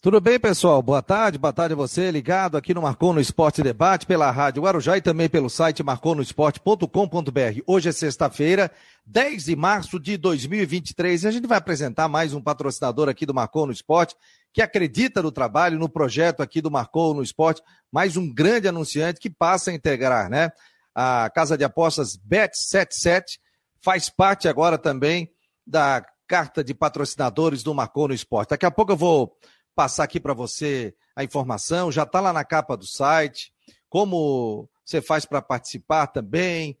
Tudo bem, pessoal? Boa tarde, boa tarde a você, ligado aqui no Marcou no Esporte Debate, pela Rádio Guarujá e também pelo site marconosport.com.br. Hoje é sexta-feira, 10 de março de 2023, e a gente vai apresentar mais um patrocinador aqui do Marcou no Esporte, que acredita no trabalho, no projeto aqui do Marcou no Esporte, mais um grande anunciante que passa a integrar, né? A casa de apostas Bet77 faz parte agora também da carta de patrocinadores do Marcou no Esporte. Daqui a pouco eu vou passar aqui para você a informação, já está lá na capa do site, como você faz para participar também.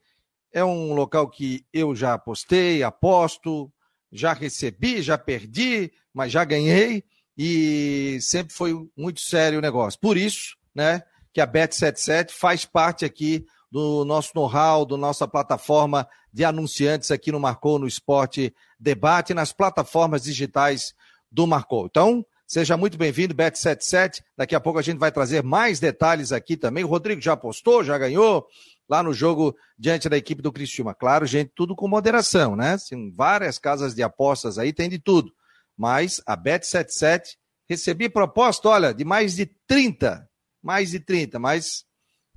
É um local que eu já apostei, aposto, já recebi, já perdi, mas já ganhei e sempre foi muito sério o negócio. Por isso, né, que a Bet77 faz parte aqui do nosso know-how, da nossa plataforma de anunciantes aqui no Marcou no Esporte Debate, nas plataformas digitais do Marcou. Então, Seja muito bem-vindo, Bet77. Daqui a pouco a gente vai trazer mais detalhes aqui também. O Rodrigo já apostou, já ganhou lá no jogo diante da equipe do Cristiúma. Claro, gente, tudo com moderação, né? Tem várias casas de apostas aí, tem de tudo. Mas a Bet77 recebi proposta, olha, de mais de 30, mais de 30, mas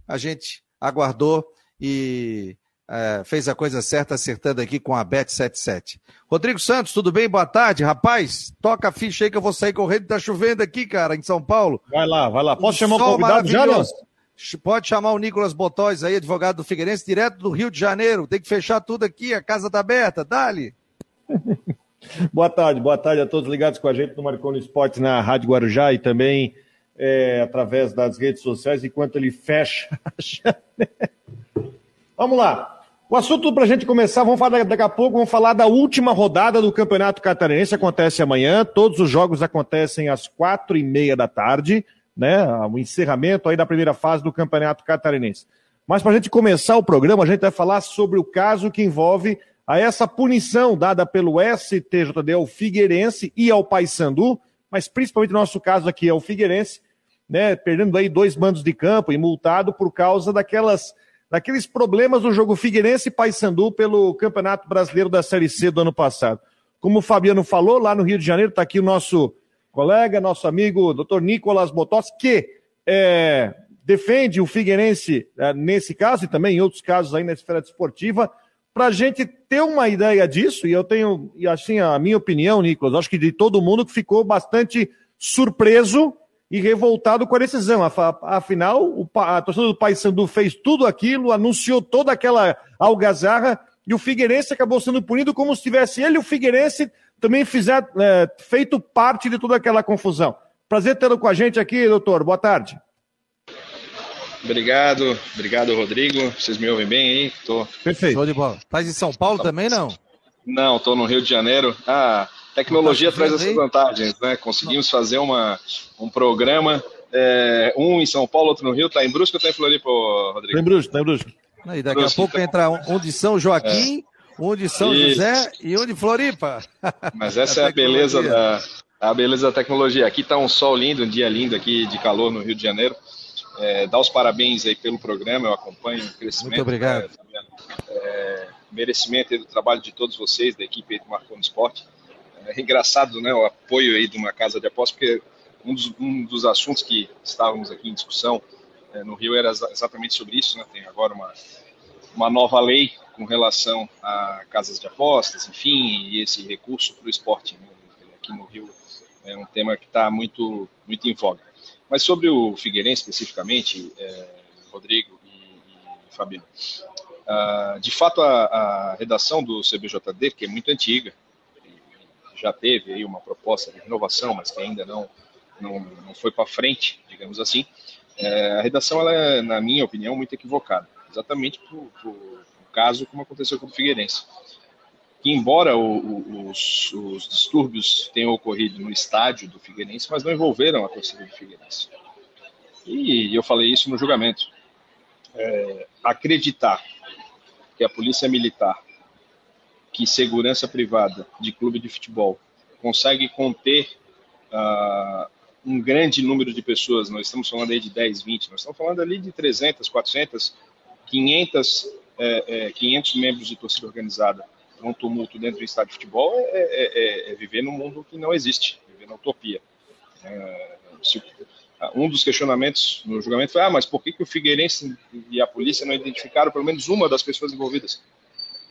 a gente aguardou e é, fez a coisa certa acertando aqui com a Bet77. Rodrigo Santos, tudo bem? Boa tarde, rapaz. Toca a ficha aí que eu vou sair correndo, tá chovendo aqui, cara, em São Paulo. Vai lá, vai lá. Posso um chamar o convidado já, não? Pode chamar o Nicolas Botóis aí, advogado do Figueirense, direto do Rio de Janeiro. Tem que fechar tudo aqui, a casa tá aberta. Dali. boa tarde, boa tarde a todos ligados com a gente no Marconi Esporte na Rádio Guarujá e também é, através das redes sociais, enquanto ele fecha a janela. Vamos lá. O assunto para a gente começar, vamos falar daqui a pouco, vamos falar da última rodada do Campeonato Catarinense, acontece amanhã, todos os jogos acontecem às quatro e meia da tarde, né, o encerramento aí da primeira fase do Campeonato Catarinense. Mas para a gente começar o programa, a gente vai falar sobre o caso que envolve a essa punição dada pelo STJD ao Figueirense e ao Paysandu, mas principalmente no nosso caso aqui é o Figueirense, né, perdendo aí dois mandos de campo e multado por causa daquelas daqueles problemas do jogo Figueirense e Paysandu pelo Campeonato Brasileiro da Série C do ano passado. Como o Fabiano falou, lá no Rio de Janeiro está aqui o nosso colega, nosso amigo, doutor Nicolas Botos, que é, defende o Figueirense é, nesse caso e também em outros casos aí na esfera desportiva, para a gente ter uma ideia disso, e eu tenho, e assim, a minha opinião, Nicolas, acho que de todo mundo que ficou bastante surpreso e revoltado com a decisão. Afinal, a torcida do Paysandu fez tudo aquilo, anunciou toda aquela algazarra e o Figueirense acabou sendo punido como se tivesse ele e o Figueirense também fizer, é, feito parte de toda aquela confusão. Prazer tê-lo com a gente aqui, doutor. Boa tarde. Obrigado, obrigado, Rodrigo. Vocês me ouvem bem aí? Tô... Perfeito. Show de bola. Tá em São Paulo também, não? Não, estou no Rio de Janeiro. Ah, Tecnologia traz essas vantagens, né? Conseguimos fazer uma, um programa, é, um em São Paulo, outro no Rio. Tá em Brusque ou tá em Floripa, Rodrigo? Tá em Brusque, tá em Brusque. Aí, daqui Brusque, a pouco então. entra um, de São Joaquim, é. um de São Isso. José e um de Floripa. Mas essa a é a beleza da, a beleza da tecnologia. Aqui tá um sol lindo, um dia lindo aqui de calor no Rio de Janeiro. É, dá os parabéns aí pelo programa, eu acompanho o crescimento. Muito obrigado. É, merecimento do trabalho de todos vocês, da equipe do Marconi Esporte. É engraçado né, o apoio aí de uma casa de apostas, porque um dos, um dos assuntos que estávamos aqui em discussão é, no Rio era exatamente sobre isso. Né? Tem agora uma, uma nova lei com relação a casas de apostas, enfim, e esse recurso para o esporte né? aqui no Rio é um tema que está muito, muito em voga. Mas sobre o Figueirense especificamente, é, Rodrigo e, e Fabiano, uh, de fato a, a redação do CBJD, que é muito antiga, já teve aí uma proposta de renovação, mas que ainda não, não, não foi para frente, digamos assim, é, a redação, ela é, na minha opinião, muito equivocada, exatamente por, por caso como aconteceu com o Figueirense. Que embora o, o, os, os, distúrbios tenham ocorrido no estádio do Figueirense, mas não envolveram a torcida do Figueirense. E eu falei isso no julgamento. É, acreditar que a polícia militar que segurança privada de clube de futebol consegue conter uh, um grande número de pessoas, nós estamos falando aí de 10, 20, nós estamos falando ali de 300, 400, 500, é, é, 500 membros de torcida organizada num tumulto dentro do estádio de futebol é, é, é, é, viver num mundo que não existe, viver na utopia. É, se, um dos questionamentos no julgamento foi: ah, mas por que, que o Figueirense e a polícia não identificaram pelo menos uma das pessoas envolvidas?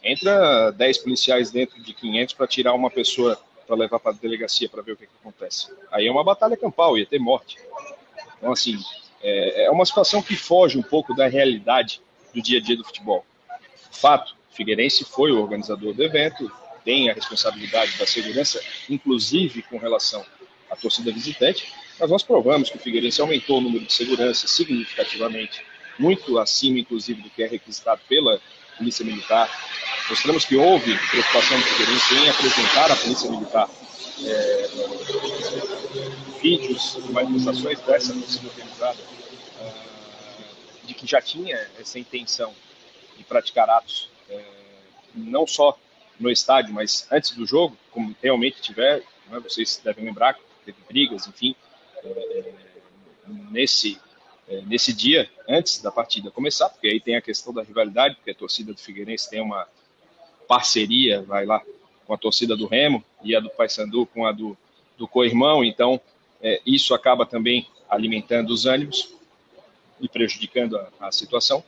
Entra 10 policiais dentro de 500 para tirar uma pessoa para levar para a delegacia para ver o que, que, acontece. Aí é uma batalha campal, ia ter morte. Então, assim, é, é uma situação que foge um pouco da realidade do dia a dia do futebol. Fato, Figueirense foi o organizador do evento, tem a responsabilidade da segurança, inclusive com relação à torcida visitante, mas nós provamos que o Figueirense aumentou o número de segurança significativamente, muito acima, inclusive, do que é requisitado pela Polícia Militar. Mostramos que houve preocupação do Figueirense em apresentar à Polícia Militar é, vídeos de manifestações dessa torcida organizada, é, de que já tinha essa intenção de praticar atos, é, não só no estádio, mas antes do jogo, como realmente tiver, né, vocês devem lembrar teve brigas, enfim, é, nesse, é, nesse dia, antes da partida começar, porque aí tem a questão da rivalidade, porque a torcida do Figueirense tem uma parceria, vai lá, com a torcida do Remo e a do Paysandu com a do, do co-irmão, então é, isso acaba também alimentando os ânimos e prejudicando a, a situação.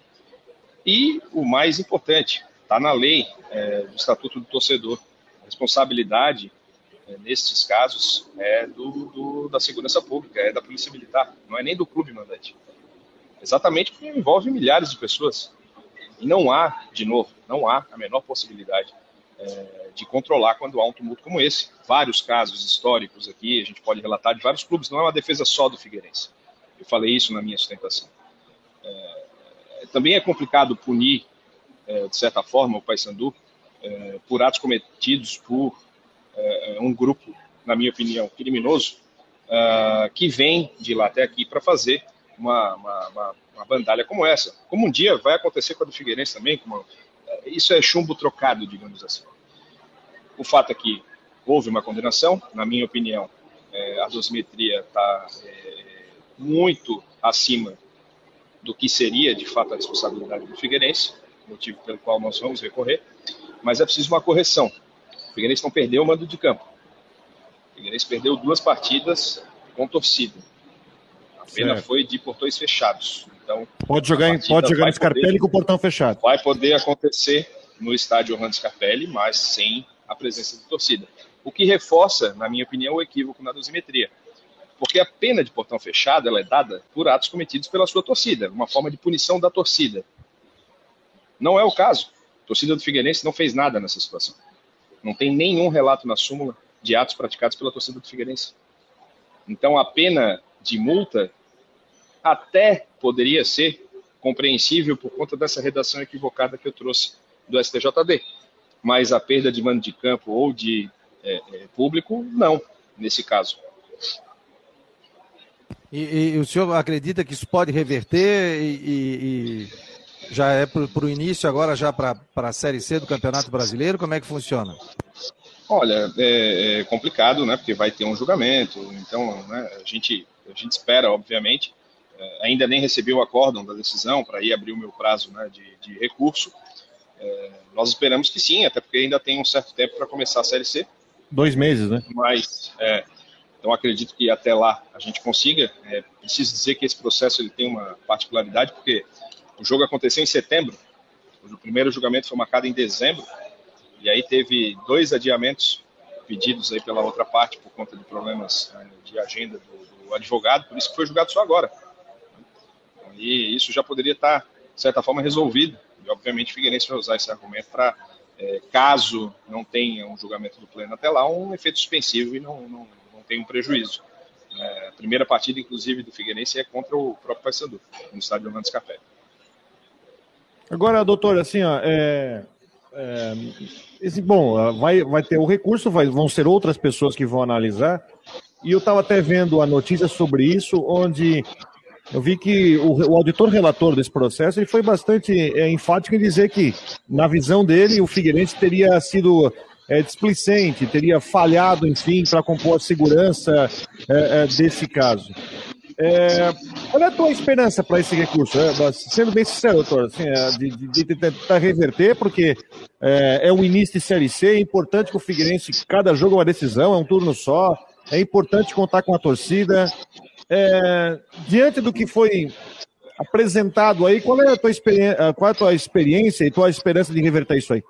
E o mais importante, está na lei é, do Estatuto do Torcedor, a responsabilidade é, casos é do, do, da segurança pública, é da polícia militar, não é nem do clube mandante. Exatamente porque envolve milhares de pessoas. E não há, de novo, não há a menor possibilidade é, de controlar quando há um tumulto como esse. Vários casos históricos aqui, a gente pode relatar de vários clubes, não é uma defesa só do Figueirense. Eu falei isso na minha sustentação. É, também é complicado punir, é, de certa forma, o Paysandu é, por atos cometidos por é, é, um grupo, na minha opinião, criminoso, uh, que vem de lá até aqui para fazer uma, uma, uma, uma, bandalha como essa. Como um dia vai acontecer com a do Figueirense também, é, isso é chumbo trocado, digamos assim. O fato é que houve uma condenação, na minha opinião, é, a dosimetria está é, muito acima do que seria, de fato, a responsabilidade do Figueirense, motivo pelo qual nós vamos recorrer, mas é preciso uma correção. O Figueirense não perdeu o mando de campo. O Figueirense perdeu duas partidas com torcida. A pena certo. foi de portões fechados. Então, pode jogar, em, pode jogar no Scarpelli poder, com o portão fechado. Vai poder acontecer no estádio Orlando Scarpelli, mas sem a presença de torcida. O que reforça, na minha opinião, o equívoco na dosimetria. Porque a pena de portão fechado ela é dada por atos cometidos pela sua torcida, uma forma de punição da torcida. Não é o caso. A torcida do Figueirense não fez nada nessa situação. Não tem nenhum relato na súmula de atos praticados pela torcida do Figueirense. Então a pena de multa até poderia ser compreensível por conta dessa redação equivocada que eu trouxe do STJD. Mas a perda de mando de campo ou de é, é, público, não, nesse caso. E, e, o senhor acredita que isso pode reverter e, e já é para o início agora, já para a Série C do Campeonato Brasileiro? Como é que funciona? Olha, é, é complicado, né? Porque vai ter um julgamento, então né, a, gente, a gente espera, obviamente. É, ainda nem recebi o acórdão da decisão para ir abrir o meu prazo né, de, de recurso. É, nós esperamos que sim, até porque ainda tem um certo tempo para começar a Série C. Dois meses, né? Mas, é, então acredito que até lá a gente consiga. É, preciso dizer que esse processo ele tem uma particularidade, porque o jogo aconteceu em setembro, o primeiro julgamento foi marcado em dezembro, e aí teve dois adiamentos pedidos aí pela outra parte por conta de problemas né, de agenda do, do, advogado, por isso que foi julgado só agora. E isso já poderia estar, de certa forma, resolvido. E, obviamente, o Figueirense vai usar esse argumento para, é, caso não tenha um julgamento do pleno até lá, um efeito suspensivo e não, não, não tenha um prejuízo. É, a primeira partida, inclusive, do Figueirense é contra o próprio Paysandu, no estádio Orlando Scarpelli. Agora, doutor, assim, ó, é, é, esse, bom, vai, vai ter o recurso, vai, vão ser outras pessoas que vão analisar. E eu estava até vendo a notícia sobre isso, onde eu vi que o, o auditor relator desse processo ele foi bastante é, enfático em dizer que, na visão dele, o Figueirense teria sido é, displicente, teria falhado, enfim, para compor a segurança é, é, desse caso. É, qual é a tua esperança para esse recurso? É, sendo bem sincero, doutor, assim, é, de, de, de, tentar reverter, porque é, é um início de Série C, é importante que o Figueirense, cada jogo é uma decisão, é um turno só, é importante contar com a torcida. É, diante do que foi apresentado aí, qual é a tua experiência, qual é a tua experiência e tua esperança de reverter isso aí?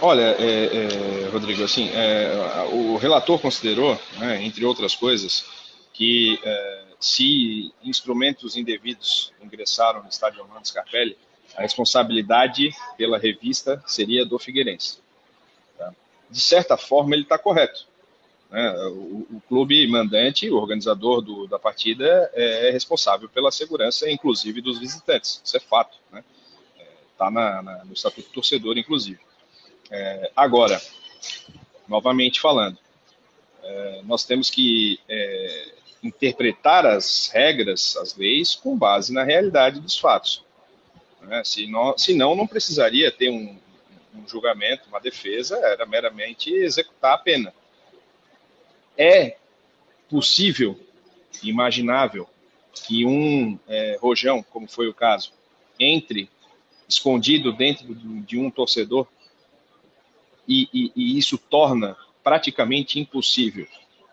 Olha, é, é, Rodrigo, assim, é, o relator considerou, né, entre outras coisas, que é, se instrumentos indevidos ingressaram no estádio Armando Scarpelli, a responsabilidade pela revista seria do Figueirense. Tá? De certa forma, ele está correto. Né? O, o, clube mandante, o organizador do, da partida, é, é responsável pela segurança, inclusive dos visitantes. Isso é fato. Está né? É, tá no estatuto torcedor, inclusive. É, agora, novamente falando, é, nós temos que é, interpretar as regras, as leis, com base na realidade dos fatos. Né? Senão, senão, não precisaria ter um, um julgamento, uma defesa, era meramente executar a pena. É possível, imaginável, que um é, rojão, como foi o caso, entre escondido dentro de um torcedor e, e, e isso torna praticamente impossível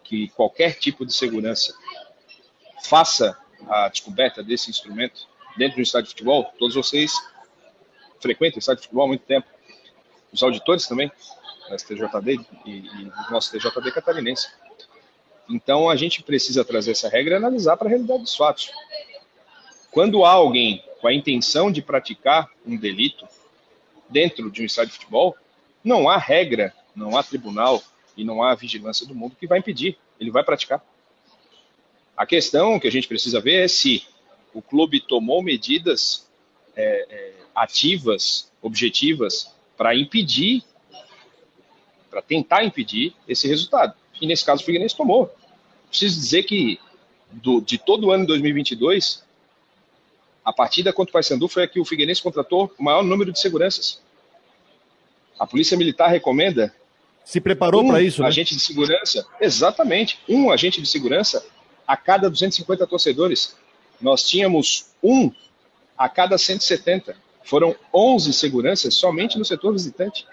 que qualquer tipo de segurança faça a descoberta desse instrumento dentro do estádio de futebol. Todos vocês frequentam o estádio de futebol há muito tempo. Os auditores também, da STJD e, e do nosso TJD catarinense. Então a gente precisa trazer essa regra e analisar para a realidade dos fatos. Quando há alguém com a intenção de praticar um delito dentro de um estádio de futebol, não há regra, não há tribunal e não há vigilância do mundo que vai impedir. Ele vai praticar. A questão que a gente precisa ver é se o clube tomou medidas é, é, ativas, objetivas, para impedir, para tentar impedir esse resultado. E nesse caso o Figueirense tomou. Preciso dizer que do, de todo o ano de 2022, a partida contra o Paysandu foi a que o Figueirense contratou o maior número de seguranças. A Polícia Militar recomenda. Se preparou um para isso, né? agente de segurança, exatamente, um agente de segurança a cada 250 torcedores. Nós tínhamos um a cada 170. Foram 11 seguranças somente no setor visitante.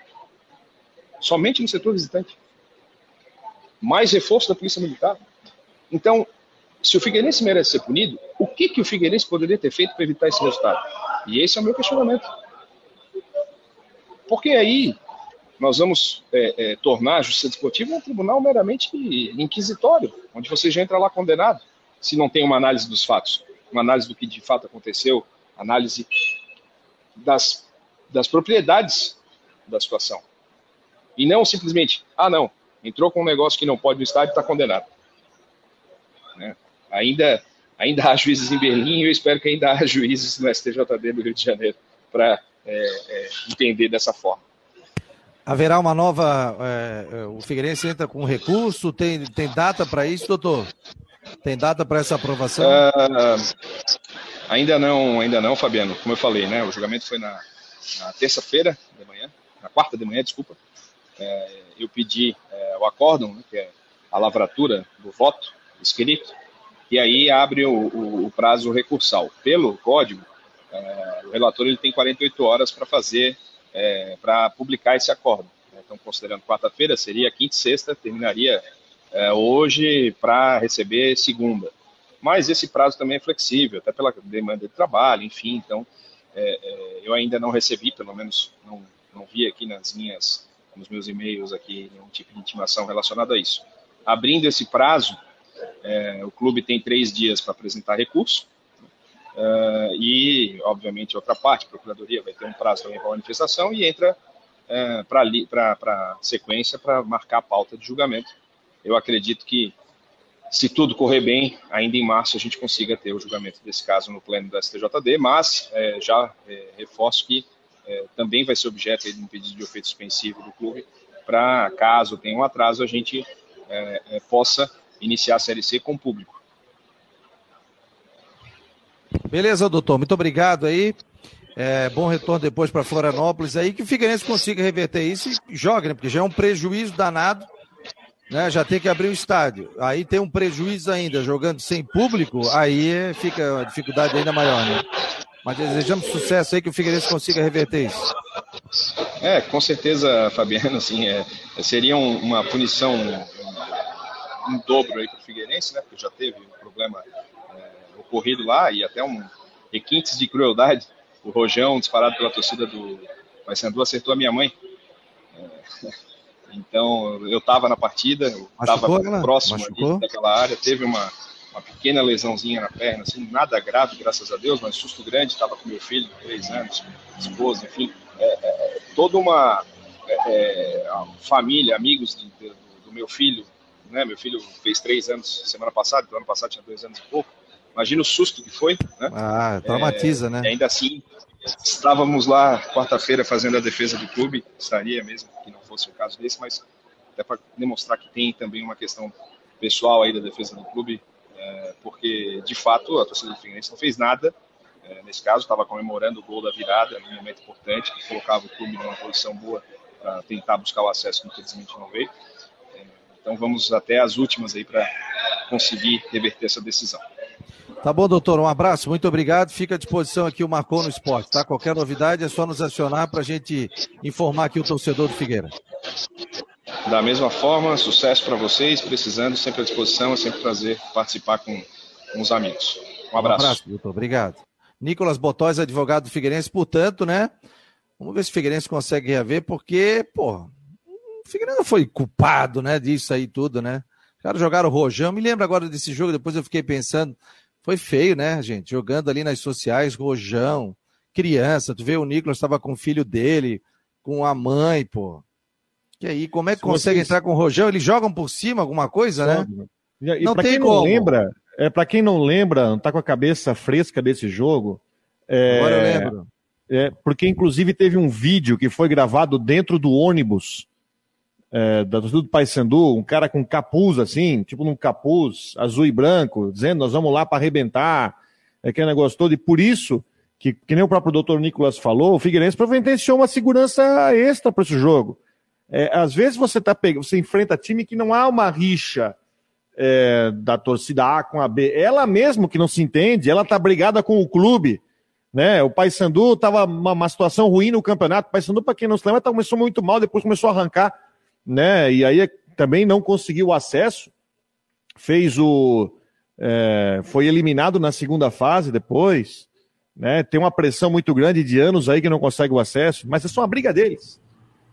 Somente no setor visitante. Mais reforço da Polícia Militar. Então, se o Figueirense merece ser punido, o que, que o Figueirense poderia ter feito para evitar esse resultado? E esse é o meu questionamento. Porque aí nós vamos é, é, tornar a justiça desportiva um tribunal meramente inquisitório, onde você já entra lá condenado, se não tem uma análise dos fatos, uma análise do que de fato aconteceu, análise das, das propriedades da situação. E não simplesmente, ah, não, entrou com um negócio que não pode no estádio está condenado. Ainda, ainda há juízes em Berlim e eu espero que ainda há juízes no STJD do Rio de Janeiro para é, é, entender dessa forma. Haverá uma nova. É, é, o Figueirense entra com recurso? Tem, tem data para isso, doutor? Tem data para essa aprovação? Uh, ainda não, ainda não, Fabiano. Como eu falei, né? O julgamento foi na, na terça-feira de manhã, na quarta de manhã, desculpa. É, eu pedi é, o acórdão, né, que é a lavratura do voto escrito, e aí abre o, o, o prazo recursal. Pelo código, é, o relator ele tem 48 horas para fazer, é, para publicar esse acordo. Então, considerando quarta-feira, seria quinta e sexta, terminaria é, hoje para receber segunda. Mas esse prazo também é flexível, até pela demanda de trabalho, enfim. Então, é, é, eu ainda não recebi, pelo menos não, não vi aqui nas minhas, nos meus e-mails aqui nenhum tipo de intimação relacionada a isso. Abrindo esse prazo, é, o clube tem três dias para apresentar recurso, Uh, e, obviamente, outra parte, a Procuradoria vai ter um prazo também para manifestação e entra uh, para sequência para marcar a pauta de julgamento. Eu acredito que, se tudo correr bem, ainda em março a gente consiga ter o julgamento desse caso no pleno da STJD, mas é, já é, reforço que é, também vai ser objeto de um pedido de efeito suspensivo do clube, para, caso tenha um atraso, a gente é, é, possa iniciar a Série C com o público. Beleza, doutor. Muito obrigado aí. É, bom retorno depois para Florianópolis aí, que o Figueirense consiga reverter isso e joga, né? Porque já é um prejuízo danado, né? Já tem que abrir o estádio. Aí tem um prejuízo ainda, jogando sem público, aí fica a dificuldade ainda maior, né? Mas desejamos sucesso aí que o Figueirense consiga reverter isso. É, com certeza, Fabiano, assim, é, seria um, uma punição um dobro aí para o Figueirense, né? Porque já teve um problema é, ocorrido lá e até um requintes de crueldade. O Rojão, disparado pela torcida do Paysandu, acertou a minha mãe. É, então, eu estava na partida, eu estava próximo ali daquela área, teve uma, uma pequena lesãozinha na perna, assim, nada grave, graças a Deus, mas susto grande, estava com meu filho três anos, esposa, enfim, é, é, toda uma é, é família, amigos de, de, do meu filho, né, meu filho fez três anos semana passada, então ano passado tinha dois anos e pouco, imagina o susto que foi, né? Ah, traumatiza, né? E ainda assim, estávamos lá quarta-feira fazendo a defesa do clube, estaria mesmo que não fosse o caso desse, mas até para demonstrar que tem também uma questão pessoal aí da defesa do clube, é, porque de fato a torcida do Figueirense não fez nada. É, nesse caso, estava comemorando o gol da virada, num momento importante, que colocava o clube numa posição boa para tentar buscar o acesso, que infelizmente não veio. Então vamos até as últimas aí para conseguir reverter essa decisão. Tá bom, doutor. Um abraço, muito obrigado. Fica à disposição aqui o Marcou no Esporte, tá? Qualquer novidade é só nos acionar para a gente informar aqui o torcedor do Figueira. Da mesma forma, sucesso para vocês, precisando, sempre à disposição, é sempre prazer participar com, com os amigos. Um abraço. Um abraço, doutor. Obrigado. Nicolas Botóis, advogado do Figueirense, portanto, né? Vamos ver se o Figueirense consegue reaver, porque, pô, Figueirense não foi culpado, né, disso aí tudo, né? Os caras jogaram o Rojão. Me lembro agora desse jogo, depois eu fiquei pensando, foi feio, né, gente? Jogando ali nas sociais, Rojão, criança. Tu vê o Nicolas estava com o filho dele, com a mãe, pô. Que aí, como é que Se consegue vocês... entrar com o Rojão? Eles jogam por cima alguma coisa, né? E, não tem quem como. não lembra, é, para quem não lembra, não tá com a cabeça fresca desse jogo. É, Agora eu lembro. É, porque inclusive teve um vídeo que foi gravado dentro do ônibus é, da torcida do Paysandu, um cara com capuz assim, tipo num capuz azul e branco, dizendo nós vamos lá para arrebentar, é aquele negócio todo, e por isso que, que nem o próprio doutor Nicolas falou, o Figueirense providenciou uma segurança extra para esse jogo. É, às vezes você tá pegando, você enfrenta time que não há uma rixa é, da torcida A com a B. Ela mesmo que não se entende, ela tá brigada com o clube. Né? O Paysandu estava uma, uma situação ruim no campeonato. O Paysandu, para quem não se lembra, começou muito mal, depois começou a arrancar, né? E aí também não conseguiu acesso. Fez o. É, foi eliminado na segunda fase depois. Né? Tem uma pressão muito grande de anos aí que não consegue o acesso, mas é só uma briga deles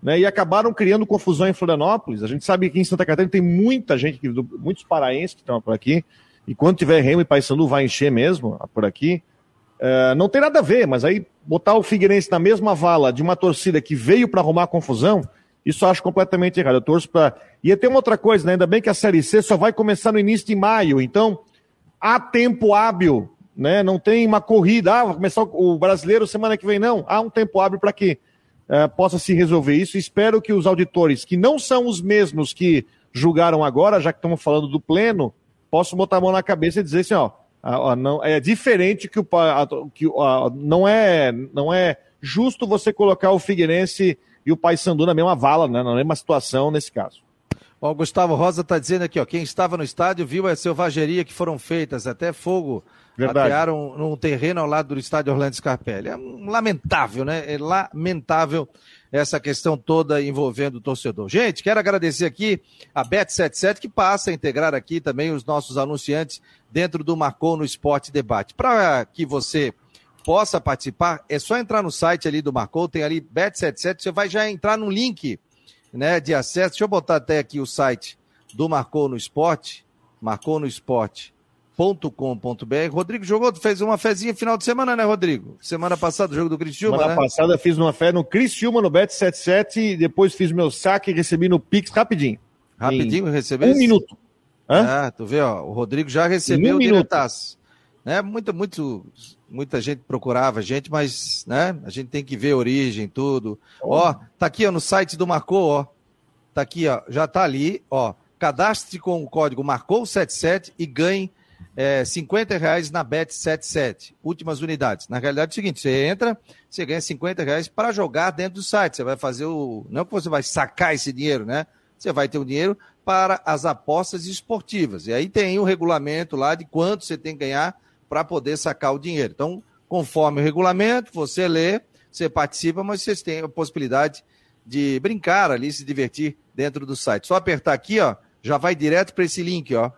né, e acabaram criando confusão em Florianópolis. A gente sabe que em Santa Catarina tem muita gente, muitos paraenses que estão por aqui, e quando tiver Remo e Paysandu vai encher mesmo por aqui. Uh, não tem nada a ver, mas aí botar o Figueirense na mesma vala de uma torcida que veio para arrumar confusão, isso eu acho completamente errado. Eu torço para. E tem uma outra coisa, né? ainda bem que a Série C só vai começar no início de maio, então há tempo hábil, né? Não tem uma corrida, ah, vai começar o brasileiro semana que vem, não. Há um tempo hábil para quê? uh, possa se resolver isso. Espero que os auditores, que não são os mesmos que julgaram agora, já que estamos falando do pleno, possam botar a mão na cabeça e dizer assim, ó, não, é diferente que o que, não é não é justo você colocar o Figueirense e o Paysandu na mesma vala, né, na mesma situação nesse caso. Ó, o Gustavo Rosa está dizendo aqui, ó, quem estava no estádio viu a selvageria que foram feitas, até fogo Verdade. atearam num terreno ao lado do estádio Orlando Scarpelli. É lamentável, né? É lamentável essa questão toda envolvendo o torcedor. Gente, quero agradecer aqui a Bet77 que passa a integrar aqui também os nossos anunciantes dentro do Marcou no Esporte Debate. Para que você possa participar, é só entrar no site ali do Marcou, tem ali Bet77, você vai já entrar no link né, de acesso. Deixa eu botar até aqui o site do Marcou no Esporte, Marcou no Rodrigo jogou, fez uma fezinha final de semana, né, Rodrigo? Semana passada, jogo do Criciúma, Semana né? passada fiz uma fé no Criciúma, no Bet77, depois fiz meu saque e recebi no Pix rapidinho. Rapidinho recebeu? Um minuto. Hã? Ah, tu vê, ó, o Rodrigo já recebeu um o diretaço. Né? Muito, muito, muita gente procurava a gente, mas, né, a gente tem que ver a origem, tudo. Ó, tá aqui, ó, no site do Marcou, ó. Tá aqui, ó, já tá ali, ó. Cadastre com o código Marcou77 e ganhe é, 50 reais na Bet77, últimas unidades. Na realidade é o seguinte, você entra, você ganha 50 reais para jogar dentro do site. Você vai fazer o. Não que você vai sacar esse dinheiro, né? Você vai ter o dinheiro para as apostas esportivas. E aí tem o regulamento lá de quanto você tem que ganhar para poder sacar o dinheiro. Então, conforme o regulamento, você lê, você participa, mas vocês têm a possibilidade de brincar ali, se divertir dentro do site. Só apertar aqui, ó, já vai direto para esse link, ó.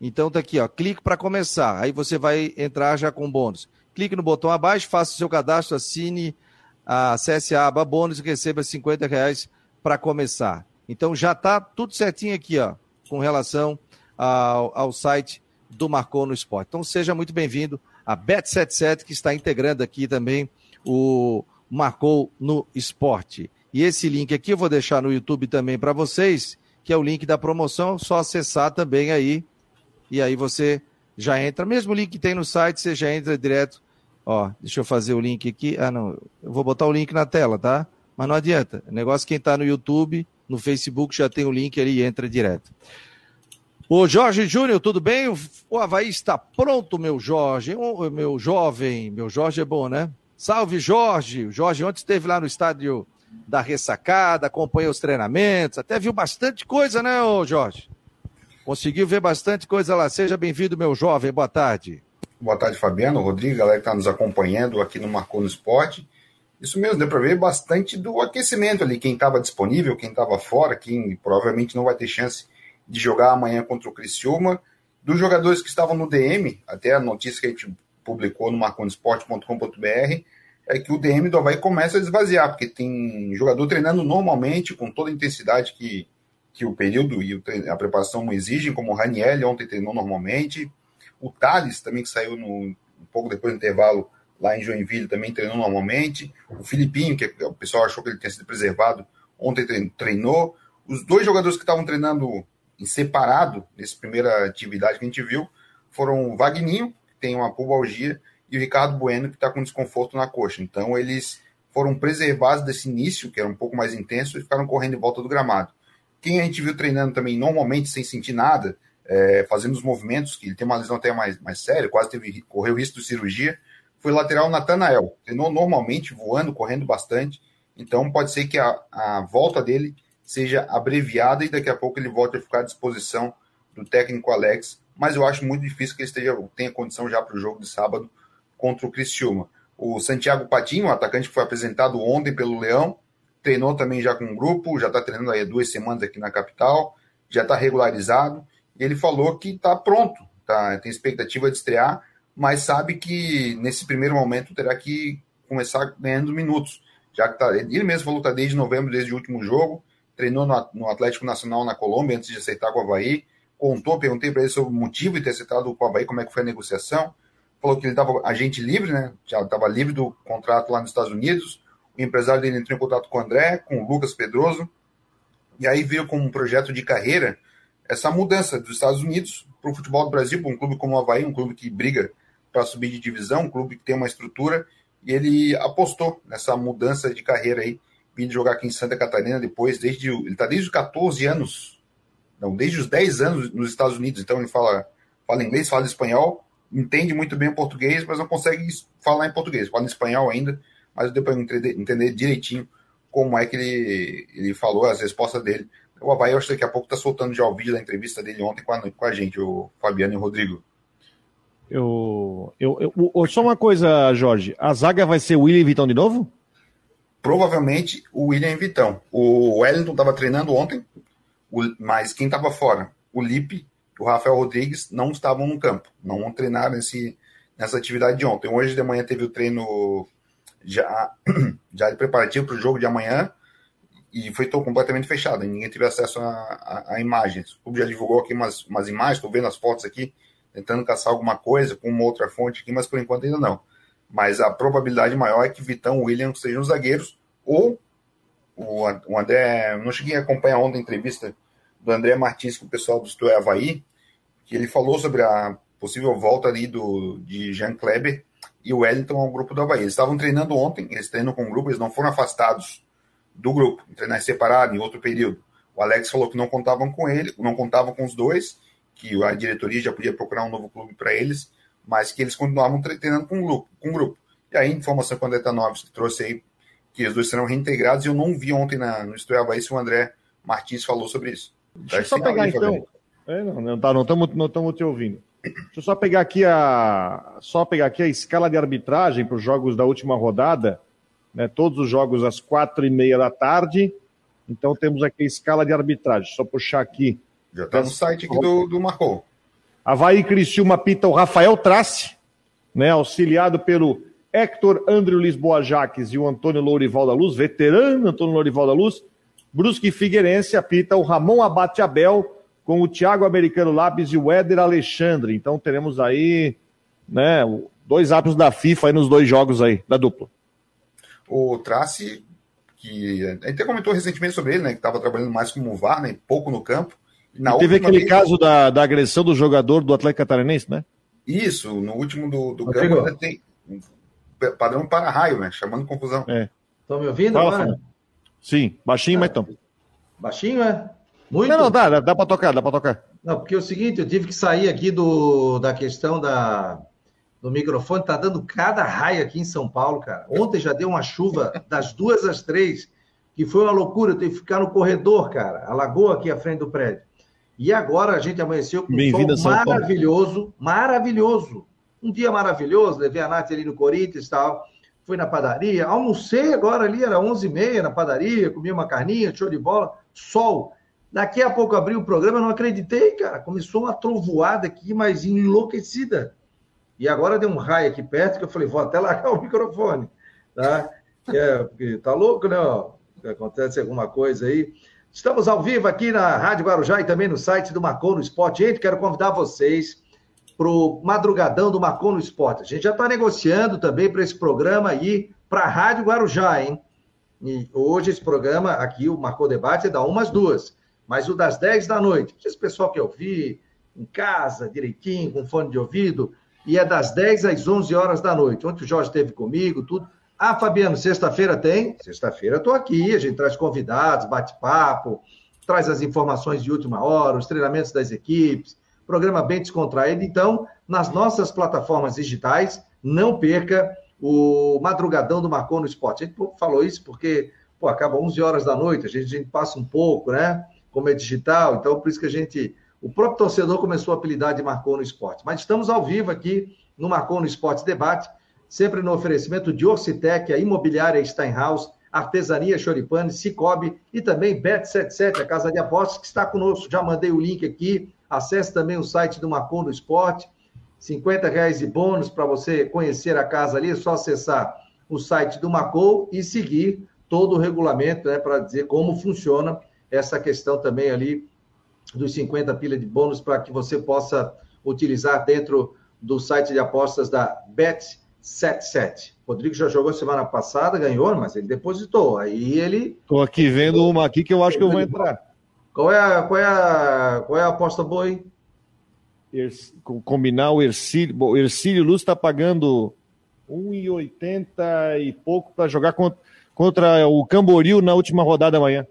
Então tá aqui, ó. Clique para começar. Aí você vai entrar já com bônus. Clique no botão abaixo, faça o seu cadastro, assine, acesse a aba bônus e receba 50 reais para começar. Então já tá tudo certinho aqui, ó, com relação ao, ao site do Marcou no Esporte. Então seja muito bem-vindo a Bet77, que está integrando aqui também o Marcou no Esporte. E esse link aqui eu vou deixar no YouTube também para vocês, que é o link da promoção, só acessar também aí. E aí você já entra, mesmo link que tem no site, você já entra direto. Ó, deixa eu fazer o link aqui. Ah, não, eu vou botar o link na tela, tá? Mas não adianta. O negócio quem está no YouTube, no Facebook já tem o link ali e entra direto. Ô Jorge Júnior, tudo bem? O Havaí está pronto, meu Jorge. O meu jovem, meu Jorge é bom, né? Salve, Jorge. O Jorge ontem esteve lá no estádio da ressacada, acompanhou os treinamentos, até viu bastante coisa, né, ô Jorge? Conseguiu ver bastante coisa lá. Seja bem-vindo, meu jovem. Boa tarde. Boa tarde, Fabiano, Rodrigo, galera que está nos acompanhando aqui no Marcou no Esporte. Isso mesmo, deu para ver bastante do aquecimento ali, quem estava disponível, quem estava fora, quem provavelmente não vai ter chance de jogar amanhã contra o Criciúma. Dos jogadores que estavam no DM, até a notícia que a gente publicou no marconesporte.com.br, é que o DM do Havaí começa a esvaziar, porque tem jogador treinando normalmente, com toda a intensidade que, que o período e a preparação exigem, como o Raniel ontem treinou normalmente. O Thales, também que saiu no, um pouco depois do intervalo lá em Joinville, também treinou normalmente. O Filipinho, que o pessoal achou que ele tinha sido preservado, ontem treinou. Os dois jogadores que estavam treinando em separado, nessa primeira atividade que a gente viu, foram o Vagninho, que tem uma pubalgia, e o Ricardo Bueno, que está com desconforto na coxa. Então, eles foram preservados desse início, que era um pouco mais intenso, e ficaram correndo em volta do gramado. Quem a gente viu treinando também normalmente sem sentir nada, é, fazendo os movimentos, que ele tem uma lesão até mais, mais séria, quase teve, correu risco de cirurgia, foi o lateral Natanael. Treinou normalmente, voando, correndo bastante. Então pode ser que a, a volta dele seja abreviada e daqui a pouco ele volte a ficar à disposição do técnico Alex. Mas eu acho muito difícil que ele esteja, tenha condição já para o jogo de sábado contra o Criciúma. O Santiago Patinho, o atacante que foi apresentado ontem pelo Leão, treinou também já com um grupo, já está treinando aí duas semanas aqui na capital, já está regularizado, e ele falou que está pronto, tá, tem expectativa de estrear, mas sabe que nesse primeiro momento terá que começar ganhando minutos, já que tá, ele mesmo falou que está desde novembro, desde o último jogo, treinou no, no, Atlético Nacional na Colômbia antes de aceitar com o Havaí, contou, perguntei para ele sobre o motivo de ter aceitado com o Havaí, como é que foi a negociação, falou que ele estava agente livre, né? Já estava livre do contrato lá nos Estados Unidos. O empresário dele entrou em contato com o André, com o Lucas Pedroso, e aí veio como um projeto de carreira essa mudança dos Estados Unidos para o futebol do Brasil, para um clube como o Havaí, um clube que briga para subir de divisão, um clube que tem uma estrutura, e ele apostou nessa mudança de carreira aí, vindo jogar aqui em Santa Catarina depois, desde ele está desde os 14 anos, não, desde os 10 anos nos Estados Unidos, então ele fala, fala inglês, fala espanhol, entende muito bem o português, mas não consegue falar em português. Fala em espanhol ainda, mas deu para entender, entender, direitinho como é que ele, ele falou, as respostas dele. O Havaí, eu acho que daqui a pouco está soltando já o vídeo da entrevista dele ontem com a, com a gente, o Fabiano e o Rodrigo. Eu, eu, eu, só uma coisa, Jorge. A zaga vai ser William Vitão de novo? Provavelmente o William Vitão. O Wellington estava treinando ontem, mas quem estava fora? O Lipe o Rafael Rodrigues não estavam no campo, não treinaram nesse, nessa atividade de ontem. Hoje de manhã teve o treino já, já de preparativo para o jogo de amanhã e foi todo completamente fechado, ninguém teve acesso a, a, a imagens. O clube já divulgou aqui umas, umas imagens, estou vendo as fotos aqui, tentando caçar alguma coisa com uma outra fonte aqui, mas por enquanto ainda não. Mas a probabilidade maior é que Vitão e William sejam os zagueiros, ou o, André, não cheguei a acompanhar ontem a entrevista do André Martins com o pessoal do Stoé Havaí, que ele falou sobre a possível volta ali do, de Jean Kleber e o Wellington ao grupo do Havaí. Eles estavam treinando ontem, eles treinam com o grupo, eles não foram afastados do grupo, treinar separado em outro período. O Alex falou que não contavam com ele, não contavam com os dois, que a diretoria já podia procurar um novo clube para eles, mas que eles continuavam treinando com o grupo. Com o grupo. E aí, informação que o André Tanoves trouxe aí, que os dois serão reintegrados, e eu não vi ontem na, no Estúdio Havaí se o André Martins falou sobre isso. Deixa eu só pegar então. É, não, não, tá, não estamos não estamos te ouvindo. Deixa eu só pegar aqui a só pegar aqui a escala de arbitragem para os jogos da última rodada, né? Todos os jogos às quatro e meia da tarde. Então temos aqui a escala de arbitragem. Só puxar aqui Já está no site aqui do, do Marcou. Havaí Criciúma pita o Rafael Trace, né, auxiliado pelo Hector André Lisboa Jaques e o Antônio Lourival da Luz, veterano Antônio Lourival da Luz. Brusque Figueirense apita o Ramon Abate Abel com o Thiago Americano Lápis e o Éder Alexandre. Então teremos aí né, dois árbitros da FIFA aí nos dois jogos aí, da dupla. O Trace, que a gente até comentou recentemente sobre ele, né, que estava trabalhando mais como VAR, né, pouco no campo. Na teve aquele vez... caso da, da agressão do jogador do Atlético Catarinense, né? Isso, no último do, do campo ainda tem padrão para-raio, né? Chamando confusão. Estão é. me ouvindo Fala, agora? Sim, baixinho, ah, mas estão. Baixinho, é? Muito? Não, não, dá, dá, dá para tocar, dá para tocar. Não, porque é o seguinte, eu tive que sair aqui do, da questão da, do microfone, tá dando cada raio aqui em São Paulo, cara. Ontem já deu uma chuva das duas às três, que foi uma loucura, eu tive que ficar no corredor, cara, a lagoa aqui à frente do prédio. E agora a gente amanheceu com um sol maravilhoso, maravilhoso. Um dia maravilhoso, levei a Nath ali no Corinthians e tal. Fui na padaria, almocei agora ali, era 11h30 na padaria, comi uma carninha, show de bola, sol. Daqui a pouco abri o programa, não acreditei, cara. Começou uma trovoada aqui, mas enlouquecida. E agora deu um raio aqui perto que eu falei, vou até largar o microfone. Tá? É, porque tá louco, né? Acontece alguma coisa aí. Estamos ao vivo aqui na Rádio Guarujá e também no site do Marcou no Esporte. Gente, quero convidar vocês para o madrugadão do Marcon no Esporte. A gente já está negociando também para esse programa aí para a Rádio Guarujá, hein? E hoje esse programa aqui, o Marcou Debate, é da umas duas, mas o das 10 da noite. Esse pessoal quer ouvir em casa, direitinho, com fone de ouvido, e é das 10 às 11 horas da noite. Ontem o Jorge esteve comigo, tudo. Ah, Fabiano, sexta-feira tem? Sexta-feira estou aqui, a gente traz convidados, bate-papo, traz as informações de última hora, os treinamentos das equipes, programa bem descontraído. Então, nas nossas plataformas digitais, não perca o Madrugadão do Marcou no Esporte. A gente falou isso porque pô, acaba 11 horas da noite, a gente, a gente passa um pouco, né? Como é digital, então por isso que a gente. O próprio torcedor começou a apelidar de Marcou no Esporte. Mas estamos ao vivo aqui no Marcou no Esporte Debate, sempre no oferecimento de Orcitec, a imobiliária Steinhaus, Artesania Choripane, Cicobi e também Bet77, a casa de apostas que está conosco. Já mandei o link aqui Acesse também o site do Marcon do Esporte. 50 reais de bônus para você conhecer a casa ali. É só acessar o site do Macou e seguir todo o regulamento, né, para dizer como funciona essa questão também ali dos 50 pilhas de bônus para que você possa utilizar dentro do site de apostas da Bet77. Rodrigo já jogou semana passada, ganhou, mas ele depositou. Aí ele. Estou aqui vendo uma aqui que eu acho que eu vou entrar. Qual é a, qual é a, qual é a aposta boa aí? Combinar o Ercílio. Bom, o Ercílio Luz está pagando 1,80 e pouco para jogar contra, contra o Camboriú na última rodada amanhã.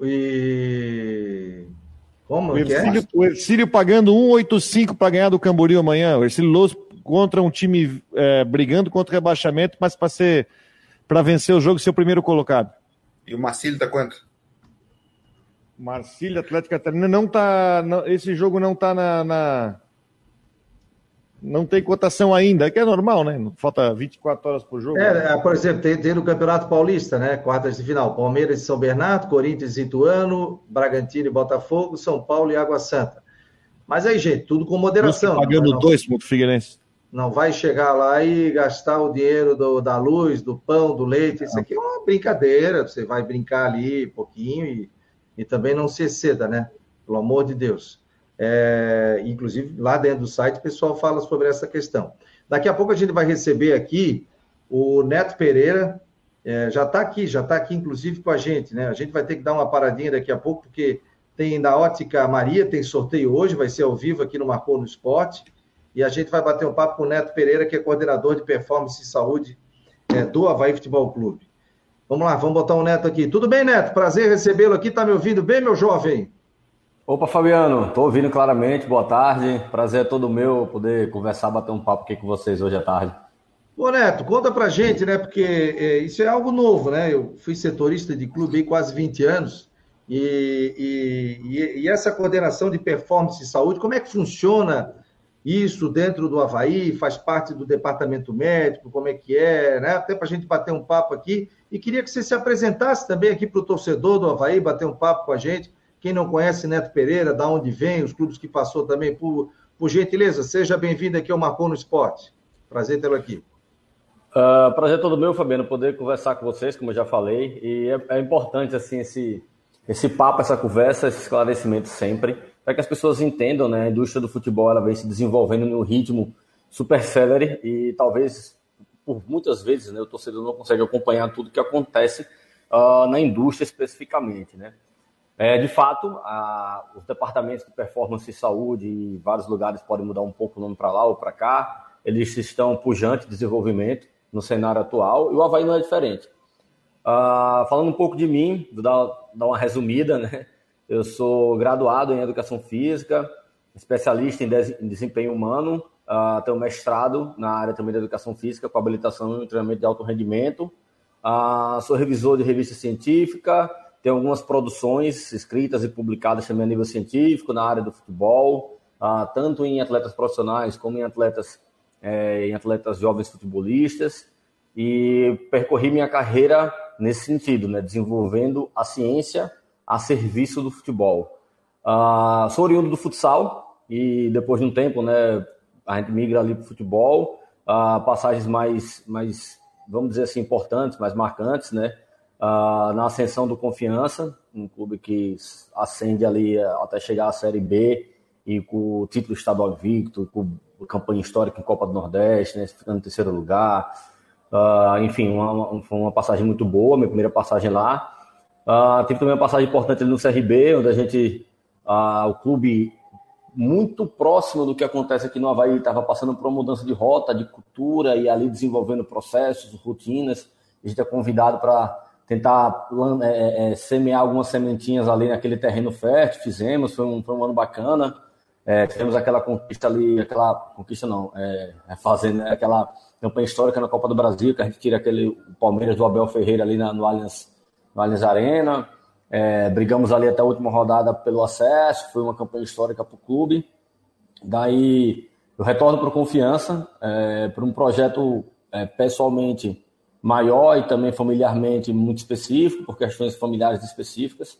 E. Como o é? Ercílio, é? o Ercílio pagando 1,85 para ganhar do Camboriú amanhã. O Ercílio Luz contra um time é, brigando contra o rebaixamento, mas para ser para vencer o jogo ser o primeiro colocado. E o Marcílio tá quanto? Marcílio, Atlético Catarina, não tá. Não, esse jogo não tá na, na, Não tem cotação ainda, que é normal, né? Falta 24 horas por jogo. É, é, por exemplo, tem, tem no Campeonato Paulista, né? Quartas de final: Palmeiras e São Bernardo, Corinthians e Ituano, Bragantino e Botafogo, São Paulo e Água Santa. Mas aí, gente, tudo com moderação. Pagando não, dois pontos Figueirense não vai chegar lá e gastar o dinheiro do, da luz, do pão, do leite. Isso aqui é uma brincadeira. Você vai brincar ali um pouquinho e, e também não se exceda, né? Pelo amor de Deus. É, inclusive, lá dentro do site, o pessoal fala sobre essa questão. Daqui a pouco a gente vai receber aqui o Neto Pereira. É, já está aqui, já está aqui, inclusive, com a gente, né? A gente vai ter que dar uma paradinha daqui a pouco, porque tem da Ótica Maria, tem sorteio hoje, vai ser ao vivo aqui no Marcou no Esporte e a gente vai bater um papo com o Neto Pereira, que é coordenador de performance e saúde é, do Havaí Futebol Clube. Vamos lá, vamos botar o Neto aqui. Tudo bem, Neto? Prazer recebê-lo aqui. Tá me ouvindo bem, meu jovem? Opa, Fabiano, estou ouvindo claramente. Boa tarde. Prazer é todo meu poder conversar, bater um papo aqui com vocês hoje à tarde. Ô, Neto, conta pra gente, né? Porque é, isso é algo novo, né? Eu fui setorista de clube há quase 20 anos. E, e, e, essa coordenação de performance e saúde, como é que funciona isso dentro do Havaí, faz parte do departamento médico, como é que é, né? Até para a gente bater um papo aqui. E queria que você se apresentasse também aqui para o torcedor do Havaí, bater um papo com a gente. Quem não conhece Neto Pereira, da onde vem, os clubes que passou também, por, por gentileza, seja bem-vindo aqui ao Marcou no Esporte. Prazer tê-lo aqui. Uh, prazer todo meu, Fabiano, poder conversar com vocês, como eu já falei. E é, é importante, assim, esse, esse papo, essa conversa, esse esclarecimento sempre para que as pessoas entendam, né? A indústria do futebol ela vem se desenvolvendo no ritmo super célere e talvez por muitas vezes, né, o torcedor não consegue acompanhar tudo que acontece uh, na indústria especificamente, né? É, de fato, a, os departamentos de performance e saúde em vários lugares podem mudar um pouco o nome para lá ou para cá. Eles estão pujante de desenvolvimento no cenário atual e o Havaí não é diferente. Uh, falando um pouco de mim, vou dar, dar uma resumida, né? Eu sou graduado em Educação Física, especialista em desempenho humano, uh, tenho mestrado na área também da Educação Física, com habilitação em treinamento de alto rendimento. Uh, sou revisor de revista científica, tenho algumas produções escritas e publicadas também a nível científico na área do futebol, uh, tanto em atletas profissionais como em atletas, eh, em atletas jovens futebolistas. E percorri minha carreira nesse sentido, né, desenvolvendo a ciência a serviço do futebol. Uh, sou oriundo do futsal e depois de um tempo, né, a gente migra ali para o futebol. Uh, passagens mais, mais, vamos dizer assim, importantes, mais marcantes, né? Uh, na ascensão do Confiança, um clube que ascende ali até chegar à Série B e com o título estadual invicto, com campanha histórica em Copa do Nordeste, né, ficando em terceiro lugar. Uh, enfim, uma, foi uma passagem muito boa, minha primeira passagem lá. Uh, tive também uma passagem importante ali no CRB, onde a gente, uh, o clube muito próximo do que acontece aqui no Havaí, estava passando por uma mudança de rota, de cultura e ali desenvolvendo processos, rotinas. A gente é convidado para tentar é, é, semear algumas sementinhas ali naquele terreno fértil, fizemos, foi um, foi um ano bacana. É, tivemos aquela conquista ali, aquela conquista não, é, é fazendo né, aquela campanha histórica na Copa do Brasil, que a gente tira aquele Palmeiras do Abel Ferreira ali na, no Allianz no Allianz Arena. É, brigamos ali até a última rodada pelo acesso, foi uma campanha histórica para o clube. Daí eu retorno para Confiança, é, para um projeto é, pessoalmente maior e também familiarmente muito específico, por questões familiares específicas.